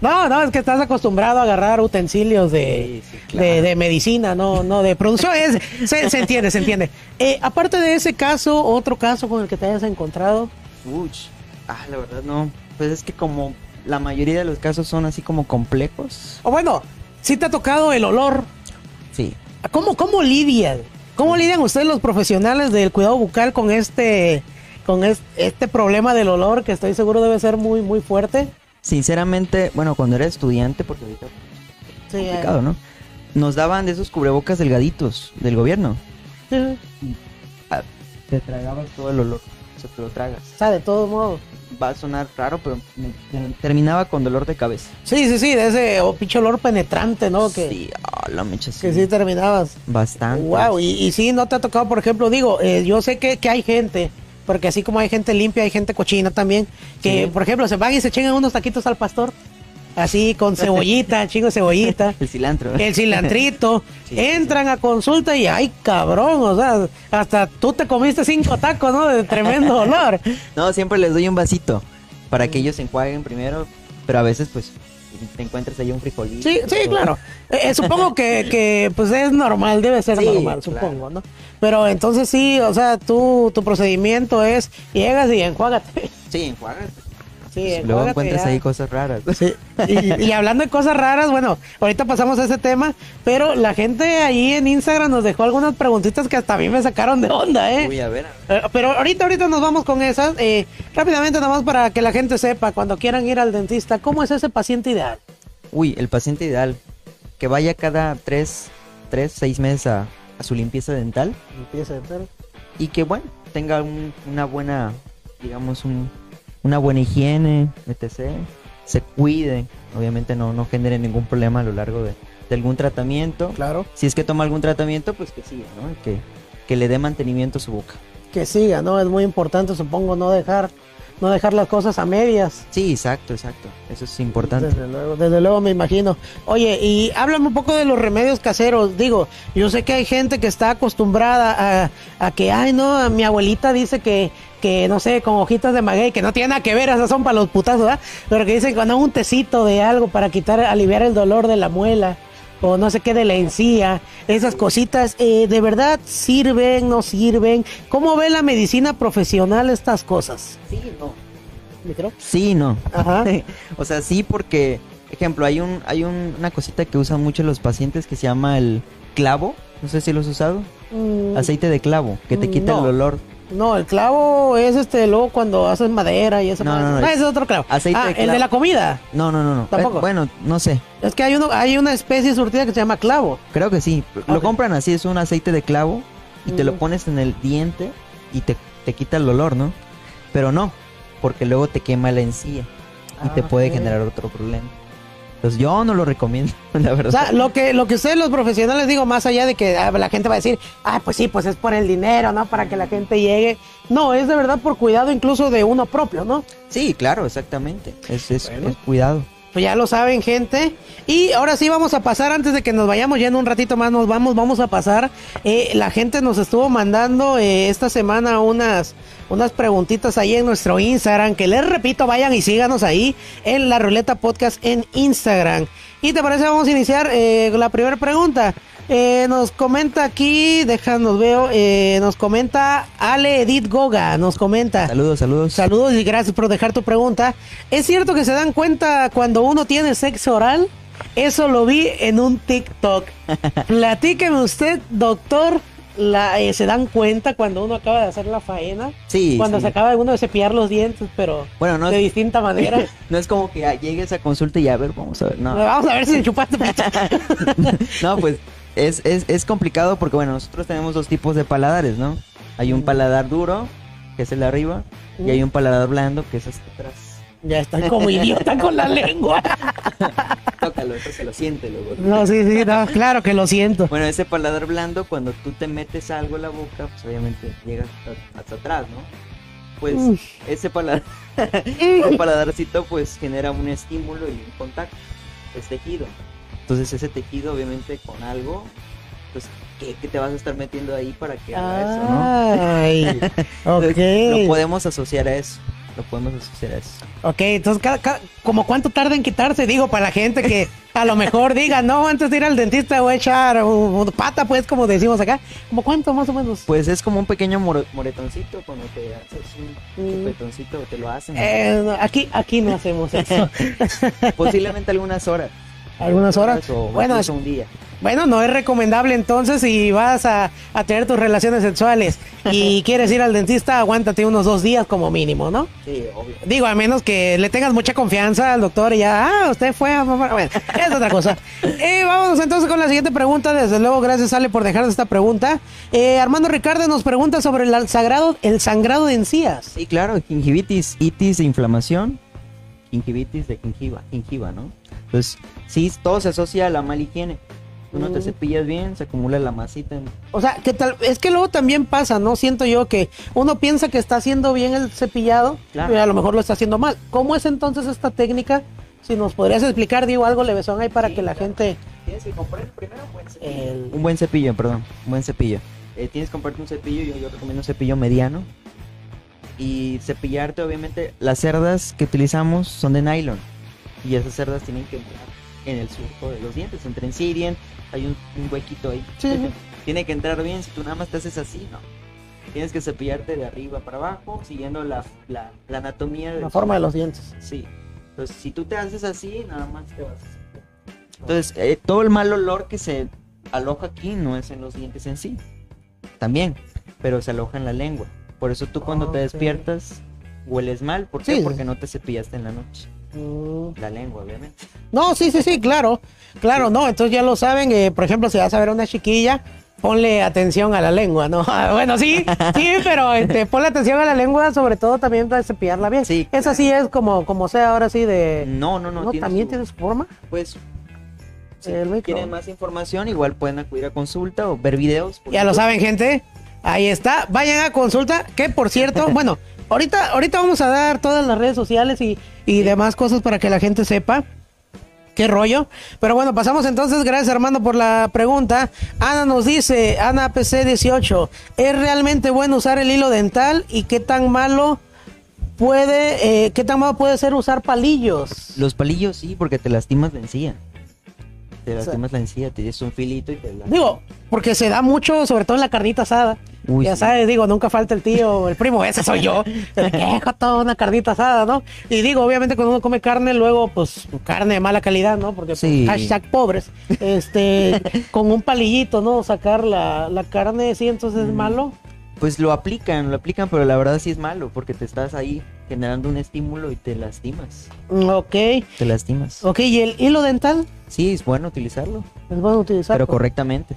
No, no, es que estás acostumbrado a agarrar utensilios de, Sí, sí, claro. de, de medicina, no, no de producción. Es- se, se entiende, se entiende. Eh, aparte de ese caso, otro caso con el que te hayas encontrado. Uch. Ah, la verdad no. Pues es que como la mayoría de los casos son así como complejos. O bueno, si te ha tocado el olor. Sí. ¿Cómo, cómo lidian? ¿Cómo lidian ustedes los profesionales del cuidado bucal con este, con es- este problema del olor que estoy seguro debe ser muy, muy fuerte? Sinceramente, bueno, cuando era estudiante, porque ahorita Sí, eh, complicado, ¿no? Nos daban de esos cubrebocas delgaditos del gobierno. eh, Ah, Te tragabas todo el olor. O sea, te lo tragas. o sea, de todos modos. Va a sonar raro, pero me- terminaba con dolor de cabeza. Sí, sí, sí, de ese oh, pinche olor penetrante, ¿no? Que, Sí, ah, la mecha sí. que sí terminabas. Bastante. Wow, y, y sí, no te ha tocado, por ejemplo, digo, eh, yo sé que, que hay gente, porque así como hay gente limpia, hay gente cochina también, que Sí. por ejemplo se van y se chingan unos taquitos al pastor, así con cebollita, chingo de cebollita, El cilantro. el cilantrito, Sí, sí, entran a consulta y ay cabrón, o sea, hasta tú te comiste cinco tacos, ¿no? De tremendo olor. No, siempre les doy un vasito para que ellos se enjuaguen primero, pero a veces pues te encuentras ahí un frijolito. Sí, sí, claro. Eh, eh, supongo que, que, pues es normal, debe ser Sí, normal, claro. supongo, ¿no? Pero entonces sí, o sea, tú, tu procedimiento es llegas y enjuágate. Sí, enjuágate. Sí, Luego encuentras ya. ahí cosas raras. Sí. Y, y hablando de cosas raras, bueno, ahorita pasamos a ese tema, pero la gente ahí en Instagram nos dejó algunas preguntitas que hasta a mí me sacaron de onda, ¿eh? Uy, a ver. a ver. Eh, Pero ahorita, ahorita nos vamos con esas. Eh, rápidamente, nomás para que la gente sepa, cuando quieran ir al dentista, ¿cómo es ese paciente ideal? Uy, el paciente ideal. Que vaya cada tres, tres seis meses a, a su limpieza dental Empieza a entrar. y que, bueno, tenga un- una buena, digamos, un- una buena higiene, etc. Se cuide, obviamente no, no genere ningún problema a lo largo de, de algún tratamiento. Claro. Si es que toma algún tratamiento, pues que siga, ¿no? Que, que le dé mantenimiento a su boca. Que siga, ¿no? Es muy importante, supongo, no dejar, no dejar las cosas a medias. Sí, exacto, exacto. Eso es importante. Desde luego, desde luego me imagino. Oye, y háblame un poco de los remedios caseros. Digo, yo sé que hay gente que está acostumbrada a, a que, ay, no, mi abuelita dice que, que, no sé, con hojitas de maguey, que no tiene nada que ver, esas son para los putazos, ¿verdad? Pero que dicen cuando un tecito de algo para quitar, aliviar el dolor de la muela. O no sé qué de la encía, esas cositas, eh, ¿de verdad sirven, no sirven? ¿Cómo ve la medicina profesional estas cosas? Sí, no. ¿Micro? Sí, no. Ajá. o sea, sí porque, ejemplo, hay un hay un- una cosita que usan mucho los pacientes que se llama el clavo No sé si lo has usado. Mm, Aceite de clavo, que te quita No. el olor. No, el clavo es este luego cuando haces madera y eso. No, no, no. Ah, ese es otro clavo. Aceite ah, de el de clavo. la comida. No, no, no, no. Tampoco. Eh, bueno, no sé. Es que hay uno, hay una especie surtida que se llama clavo. Creo que sí. Lo compran así, es un aceite de clavo y te lo Mm. pones en el diente y te, te quita el olor, ¿no? Pero no, porque luego te quema la encía y te Ah, puede generar otro problema. Entonces yo no lo recomiendo, la O verdad. sea, lo que, lo que ustedes los profesionales digo, más allá de que ah, la gente va a decir, ah, pues sí, pues es por el dinero, ¿no? Para que la gente llegue. No, es de verdad por cuidado incluso de uno propio, ¿no? Sí, claro, exactamente. Es, es, Bueno. es cuidado. Pues ya lo saben, gente. Y ahora sí vamos a pasar, antes de que nos vayamos, ya en un ratito más nos vamos, vamos a pasar. Eh, la gente nos estuvo mandando eh, esta semana unas, unas preguntitas ahí en nuestro Instagram, que les repito, vayan y síganos ahí en la Ruleta Podcast en Instagram. Y te parece, vamos a iniciar eh, la primera pregunta. Eh, nos comenta aquí, déjanos veo, eh, nos comenta Ale Edith Goga, nos comenta. Saludos, saludos. Saludos y gracias por dejar tu pregunta. ¿Es cierto que se dan cuenta cuando uno tiene sexo oral? Eso lo vi en un TikTok. Platíqueme usted, doctor. La, eh, ¿Se dan cuenta cuando uno acaba de hacer la faena? Sí, Cuando sí. se acaba uno de cepillar los dientes, pero Bueno, no de es- distinta manera. No es como que llegues a consulta y a ver, vamos a ver. No, Vamos a ver si chupaste. no pues es, es, es complicado porque, bueno, nosotros tenemos dos tipos de paladares, ¿no? Hay un paladar duro, que es el de arriba, y hay un paladar blando, que es hasta atrás. ya estoy como idiota con la lengua. Tócalo, tócalo, siéntelo. güey. No, sí, sí, no, claro que lo siento. Bueno, ese paladar blando, cuando tú te metes algo en la boca, pues obviamente llega hasta, hasta atrás, ¿no? Pues ese paladar, paladarcito pues genera un estímulo y un contacto, es tejido. Entonces ese tejido obviamente con algo, pues ¿qué, qué te vas a estar metiendo ahí para que haga eso, ¿no? Ay, Entonces, Lo ok. podemos asociar a eso, lo podemos asociar a eso. Ok, entonces, cada, cada- ¿como cuánto tarda en quitarse? Digo, para la gente que a lo mejor diga, no, antes de ir al dentista voy a echar un- un pata, pues, como decimos acá. ¿Como cuánto más o menos? Pues es como un pequeño moretoncito cuando te haces un Mm. chupetoncito, te lo hacen. Eh, no, aquí, aquí no hacemos eso. Posiblemente algunas horas. Algunas horas. O Bueno, incluso un día. Bueno, no es recomendable entonces si vas a, a tener tus relaciones sexuales y quieres ir al dentista, aguántate unos dos días como mínimo, ¿no? Sí, obvio. Digo, a menos que le tengas mucha confianza al doctor y ya, ah, usted fue a mamar. Bueno, es otra cosa. Eh, vamos entonces con la siguiente pregunta. Desde luego, gracias Ale por dejar esta pregunta. Eh, Armando Ricardo nos pregunta sobre el sagrado, el sangrado de encías. Sí, claro, gingivitis, itis de inflamación, gingivitis de gingiva, gingiva, ¿no? Entonces, sí, todo se asocia a la mala higiene. Tú no te Mm. cepillas bien, se acumula la masita. en- O sea, que tal, es que luego también pasa, ¿no? Siento yo que uno piensa que está haciendo bien el cepillado, Claro. pero a lo mejor lo está haciendo mal. ¿Cómo es entonces esta técnica? Si nos podrías explicar, digo, algo levesón ahí para Sí, que la claro. gente... Tienes que comprar primero un buen cepillo. El- Un buen cepillo, perdón, un buen cepillo. Eh, tienes que comprarte un cepillo, yo, yo recomiendo un cepillo mediano. Y cepillarte, obviamente, las cerdas que utilizamos son de nylon. Y esas cerdas tienen que entrar en el surco de los dientes, entre en sí y diente, hay un, un huequito ahí. Sí. Tiene que entrar bien, si tú nada más te haces así, no. Tienes que cepillarte de arriba para abajo, siguiendo la, la, la anatomía La forma de los dientes. Sí. Entonces, si tú te haces así, nada más te vas. Entonces, eh, todo el mal olor que se aloja aquí no es en los dientes en sí. También, pero se aloja en la lengua. Por eso tú cuando te despiertas hueles mal. ¿Por Sí. Porque no te cepillaste en la noche. Mm. La lengua, obviamente. No, sí, sí, sí, claro. Claro, no, entonces ya lo saben. eh, por ejemplo, si vas a ver a una chiquilla, ponle atención a la lengua, ¿no? bueno, sí, sí, pero este, ponle atención a la lengua, sobre todo también para cepillarla bien. Sí, Esa sí es como, como sea ahora sí de... No, no, no. No, tiene también su- tiene su forma. Pues, si quieren más información, igual pueden acudir a consulta o ver videos. Ya lo saben, gente. Ahí está. Vayan a consulta. Que por cierto, bueno, ahorita, ahorita vamos a dar todas las redes sociales y, y demás cosas para que la gente sepa. Qué rollo. Pero bueno, pasamos entonces. Gracias Armando por la pregunta. Ana nos dice, Ana PC18, ¿es realmente bueno usar el hilo dental? ¿Y qué tan malo puede, eh, qué tan malo puede ser usar palillos? Los palillos sí, porque te lastimas la encía. Te lastimas la encía, te das un filito y te la... Digo, porque se da mucho, sobre todo en la carnita asada. Uy, ya sí. sabes, digo, nunca falta el tío el primo, ese soy yo. El que toda una carnita asada, ¿no? Y digo, obviamente cuando uno come carne, luego, pues, carne de mala calidad, ¿no? Porque, pues, Sí. hashtag pobres, este, con un palillito, ¿no? Sacar la, la carne, sí, entonces Mm. es malo. Pues lo aplican, lo aplican, pero la verdad sí es malo, porque te estás ahí generando un estímulo y te lastimas. Mm, Ok, Te lastimas. ok, ¿y el hilo dental? Sí, es bueno utilizarlo, Es bueno utilizarlo. pero correctamente.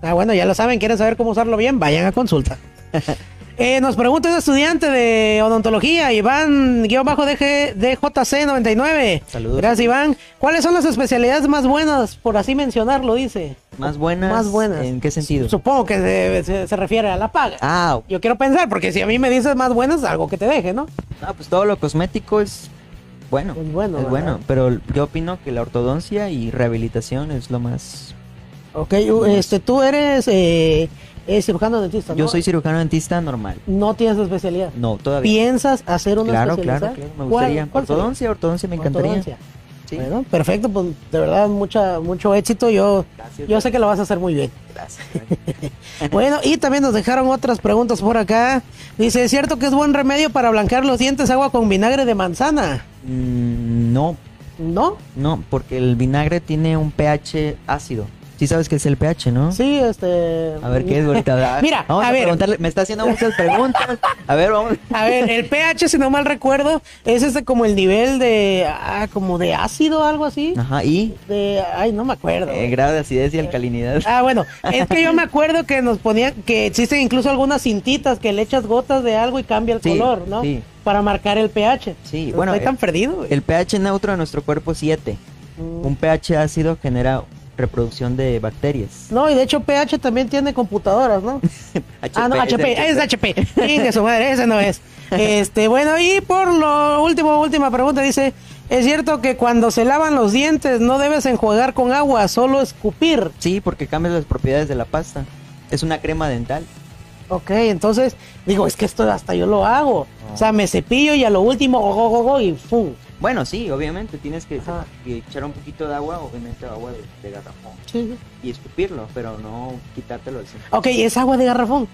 Ah, bueno, ya lo saben, quieren saber cómo usarlo bien, vayan a consulta. Eh, nos pregunta un estudiante de odontología, Iván, guion bajo DG, DJC99. Saludos. Gracias, Iván. ¿Cuáles son las especialidades más buenas, por así mencionarlo, dice? Más buenas. Más buenas. ¿En qué sentido? Supongo que se, se- se refiere a la paga. Ah. Yo quiero pensar, porque si a mí me dices más buenas, algo que te deje, ¿no? Ah, pues todo lo cosmético es bueno. Es bueno, Es bueno, pero yo opino que la ortodoncia y rehabilitación es lo más... Ok, este, tú eres eh, eh, cirujano dentista, ¿no? Yo soy cirujano dentista normal. No tienes especialidad. No, todavía. ¿Piensas hacer una Claro, especialidad? claro, claro. Me ¿Cuál- gustaría. cuál ortodoncia, ortodoncia me encantaría. Ortodoncia. Sí. Bueno, perfecto, pues de verdad mucha, mucho éxito. Yo, Gracias. yo sé que lo vas a hacer muy bien. Gracias. Bueno, y también nos dejaron otras preguntas por acá. Dice, ¿es cierto que es buen remedio para blanquear los dientes agua con vinagre de manzana? Mm, no, ¿No? no, porque el vinagre tiene un pH ácido. Sí sabes qué es el pH, ¿no? Sí, este... A ver qué es ahorita. Mira, vamos a a, ver. preguntarle. Me está haciendo muchas preguntas. A ver, vamos. A ver, el pH, si no mal recuerdo, es este como el nivel de... Ah, como de ácido, algo así. Ajá, y De... Ay, no me acuerdo. eh, grado de acidez y alcalinidad. Ah, bueno, es que yo me acuerdo que nos ponían, que existen incluso algunas cintitas que le echas gotas de algo y cambia el Sí, color, ¿no? sí. Para marcar el pH. Sí, bueno, Estoy tan eh, perdido, güey. El pH neutro de nuestro cuerpo es 7. Mm. Un pH ácido genera reproducción de bacterias. No, y de hecho pH también tiene computadoras, ¿no? ah, no, HP, es HP. Chingue su madre, ese no es. Este, bueno, y por lo último, última pregunta, dice, ¿es cierto que cuando se lavan los dientes no debes enjuagar con agua, solo escupir? Sí, porque cambias las propiedades de la pasta. Es una crema dental. Ok, entonces, digo, es que esto hasta yo lo hago. O sea, me cepillo y a lo último, go, go, go, go, y ¡fum! Bueno, sí, obviamente tienes que, echar un poquito de agua, obviamente agua de, de garrafón, Sí. y escupirlo, pero no quitártelo al centro. Ok, es agua de garrafón.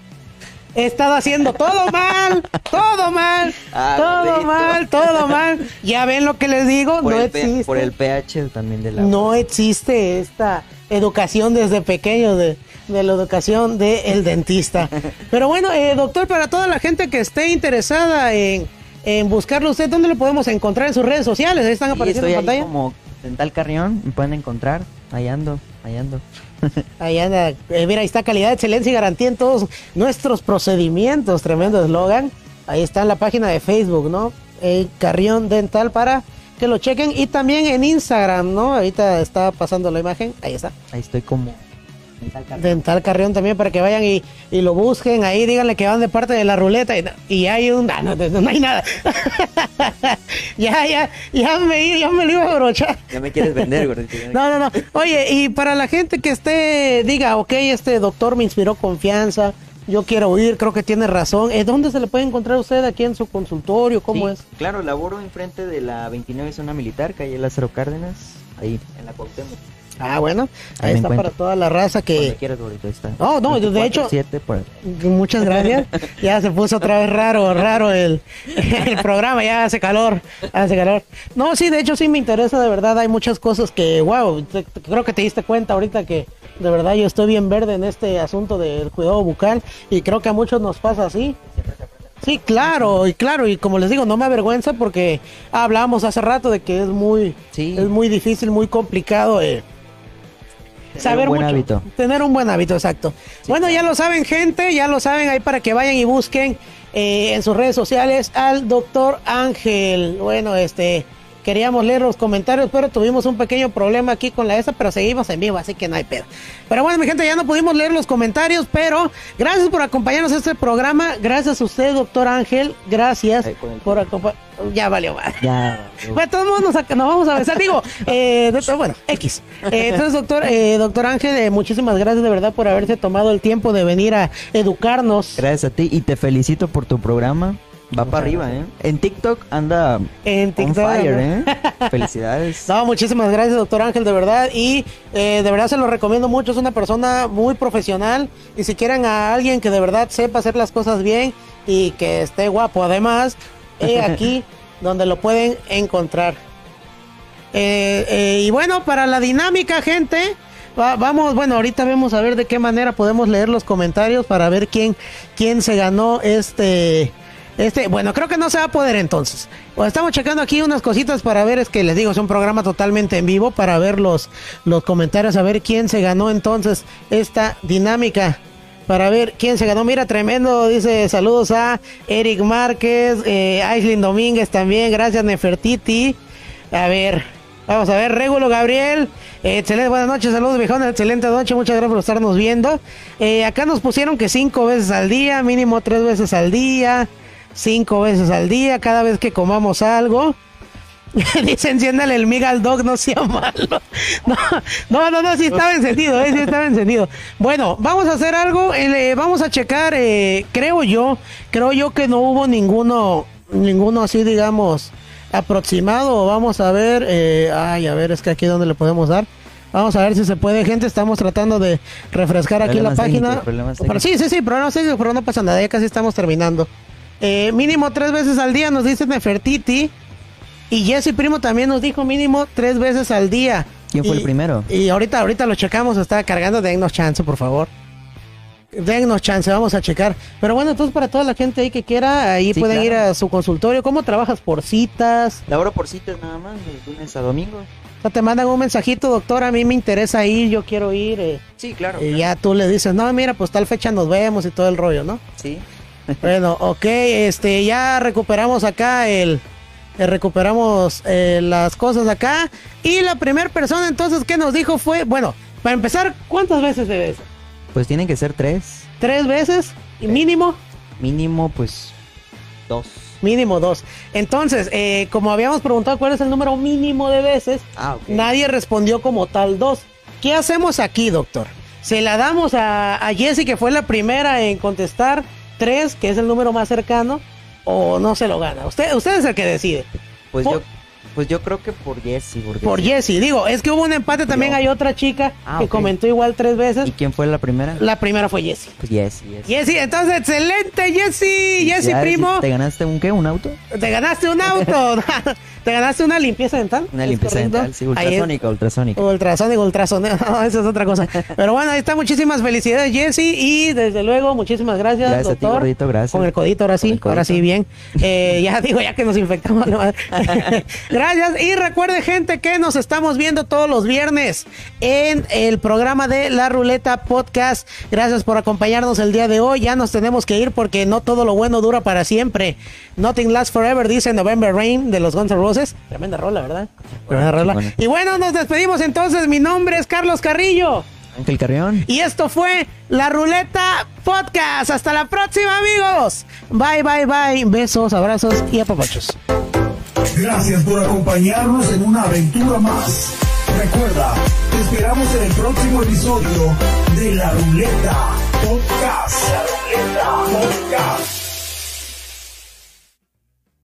He estado haciendo todo mal, todo mal, Ah, todo mal, todo mal. Ya ven lo que les digo, Por, no existe. por el pH también del agua. no existe esta educación desde pequeño de, de la educación del dentista. Pero bueno, eh, doctor, para toda la gente que esté interesada en, en buscarlo usted, ¿dónde lo podemos encontrar en sus redes sociales? Ahí están Sí, apareciendo estoy en ahí pantalla. como Dental Carrión, me pueden encontrar, ahí ando, ahí ando. Ahí anda, eh, mira, ahí está calidad, excelencia y garantía en todos nuestros procedimientos. Tremendo eslogan. Ahí está en la página de Facebook, ¿no? El Carrión Dental para que lo chequen. Y también en Instagram, ¿no? Ahorita está pasando la imagen. Ahí está. Ahí estoy como Dental Carrión. Dental Carrión también para que vayan y, y lo busquen. Ahí díganle que van de parte de la ruleta. Y, y hay un. ah, no, no, no hay nada. ya, ya, ya me, ya me lo iba a abrochar. Ya me quieres vender, gordito. No, no, no. Oye, y para la gente que esté, diga, ok, este doctor me inspiró confianza, yo quiero ir, creo que tiene razón. ¿Eh, ¿Dónde se le puede encontrar usted aquí en su consultorio? ¿Cómo Sí, es? Claro, laboro enfrente de la 29 zona militar, calle Lázaro Cárdenas, ahí en la Cuauhtémoc. Ah, bueno, ahí, está para toda la raza que... quieras, gordito, ahí está. No, no, de hecho- 7 por Muchas gracias. Ya se puso otra vez raro, raro el, el programa, ya hace calor, hace calor. No, sí, de hecho sí me interesa, de verdad, hay muchas cosas que, wow, te- te- creo que te diste cuenta ahorita que de verdad yo estoy bien verde en este asunto del cuidado bucal y creo que a muchos nos pasa así. Sí, claro, y claro, y como les digo, no me avergüenza porque hablábamos hace rato de que es muy, Sí. es muy difícil, muy complicado eh, saber un buen mucho. hábito. Tener un buen hábito, exacto. bueno, ya lo saben, gente, ya lo saben ahí para que vayan y busquen eh, en sus redes sociales al doctor Ángel. Bueno, este, queríamos leer los comentarios, pero tuvimos un pequeño problema aquí con la esa, pero seguimos en vivo, así que no hay pedo. Pero bueno, mi gente, ya no pudimos leer los comentarios, pero gracias por acompañarnos a este programa. Gracias a usted, doctor Ángel. Gracias por acompañarnos. Ya valió más. Ya. Bueno, todos nos, nos vamos a besar. Digo, eh, doctor, bueno, X. Eh, entonces, doctor, eh, doctor Ángel, eh, muchísimas gracias de verdad por haberse tomado el tiempo de venir a educarnos. Gracias a ti y te felicito por tu programa. Va para arriba, ¿eh? En TikTok anda En on fire, ¿eh? Felicidades. No, muchísimas gracias, doctor Ángel, de verdad. Y eh, de verdad se lo recomiendo mucho. Es una persona muy profesional. Y si quieren a alguien que de verdad sepa hacer las cosas bien y que esté guapo, además, aquí donde lo pueden encontrar. Eh, eh, y bueno, para la dinámica, gente, va- vamos, bueno, ahorita vamos a ver de qué manera podemos leer los comentarios para ver quién, quién se ganó este, este, bueno, creo que no se va a poder entonces. Pues estamos checando aquí unas cositas para ver, es que les digo, es un programa totalmente en vivo para ver los, los comentarios, a ver quién se ganó entonces esta dinámica. Para ver quién se ganó. Mira, tremendo. Dice saludos a Eric Márquez, eh, Aislinn Domínguez también. Gracias, Nefertiti. A ver, vamos a ver. Régulo Gabriel. excelente, buenas noches. Saludos, viejones. Excelente noche. Muchas gracias por estarnos viendo. Eh, acá nos pusieron que cinco veces al día, mínimo tres veces al día, cinco veces al día, cada vez que comamos algo. Dice, enciéndale el miga al dog, no sea malo. No, no, no, no, sí estaba encendido, eh, sí estaba encendido. Bueno, vamos a hacer algo, eh, vamos a checar, eh, creo yo, creo yo que no hubo ninguno, ninguno así, digamos, aproximado. Vamos a ver, eh, ay, a ver, es que aquí donde le podemos dar. Vamos a ver si se puede, gente. Estamos tratando de refrescar aquí la página. técnicos, sí, sí, sí, problemas técnicos, pero no pasa nada, ya casi estamos terminando. Eh, mínimo tres veces al día, nos dice Nefertiti. Y Jesse Primo también nos dijo mínimo tres veces al día. ¿Quién fue Y- el primero? Y ahorita, ahorita lo checamos, está cargando, dennos chance, por favor. Dennos chance, vamos a checar. Pero bueno, entonces para toda la gente ahí que quiera, ahí Sí, pueden claro. ir a su consultorio. ¿Cómo trabajas por citas? Laboro por citas nada más, de lunes a domingo. O sea, te mandan un mensajito, doctor, a mí me interesa ir, yo quiero ir. eh, Sí, claro. y ya tú le dices, no, mira, pues tal fecha nos vemos y todo el rollo, ¿no? Sí. Bueno, ok, este, ya recuperamos acá el, eh, recuperamos eh, las cosas acá. Y la primera persona entonces que nos dijo fue, bueno, para empezar, ¿cuántas veces debe ser? Pues tienen que ser tres. ¿Tres veces? ¿Y mínimo? Mínimo, pues, dos. Mínimo dos. Entonces, eh, como habíamos preguntado cuál es el número mínimo de veces, Ah, nadie respondió como tal dos. ¿Qué hacemos aquí, doctor? ¿Se la damos a, a Jessie, que fue la primera en contestar tres, que es el número más cercano, o no se lo gana? Usted, usted es el que decide. Pues por- yo, pues yo creo que por Jesse. Por sí. Jessie. Digo, es que hubo un empate también. Yo. Hay otra chica Ah, que comentó igual tres veces. ¿Y quién fue la primera? La primera fue Jessie. Pues Jesse, Jesse. Jessie, entonces, excelente. Jessie, Ya, primo. ¿Te ganaste un qué? ¿Un auto? Te ganaste un auto. te ganaste una limpieza dental. Una ¿es limpieza correcto? dental, sí, ultrasónica, ultrasónica. Ultrasónico, ultrasónico. No, eso es otra cosa. Pero bueno, ahí está. Muchísimas felicidades, Jesse. Y desde luego, muchísimas gracias, Gracias a ti, doctor. gordito, gracias. Con el codito, ahora sí. Ahora sí, codito. bien. Eh, ya digo, ya que nos infectamos. gracias. Y recuerde, gente, que nos estamos viendo todos los viernes en el programa de La Ruleta Podcast. Gracias por acompañarnos el día de hoy. Ya nos tenemos que ir porque no todo lo bueno dura para siempre. Nothing lasts forever, dice November Rain de los Guns N' Roses. Tremenda rola, ¿verdad? Tremenda rola. Y bueno, nos despedimos entonces. Mi nombre es Carlos Carrillo. Ángel Carrión. Y esto fue La Ruleta Podcast. Hasta la próxima, amigos. Bye, bye, bye. Besos, abrazos y apapachos. Gracias por acompañarnos en una aventura más. Recuerda, te esperamos en el próximo episodio de La Ruleta Podcast. La Ruleta Podcast.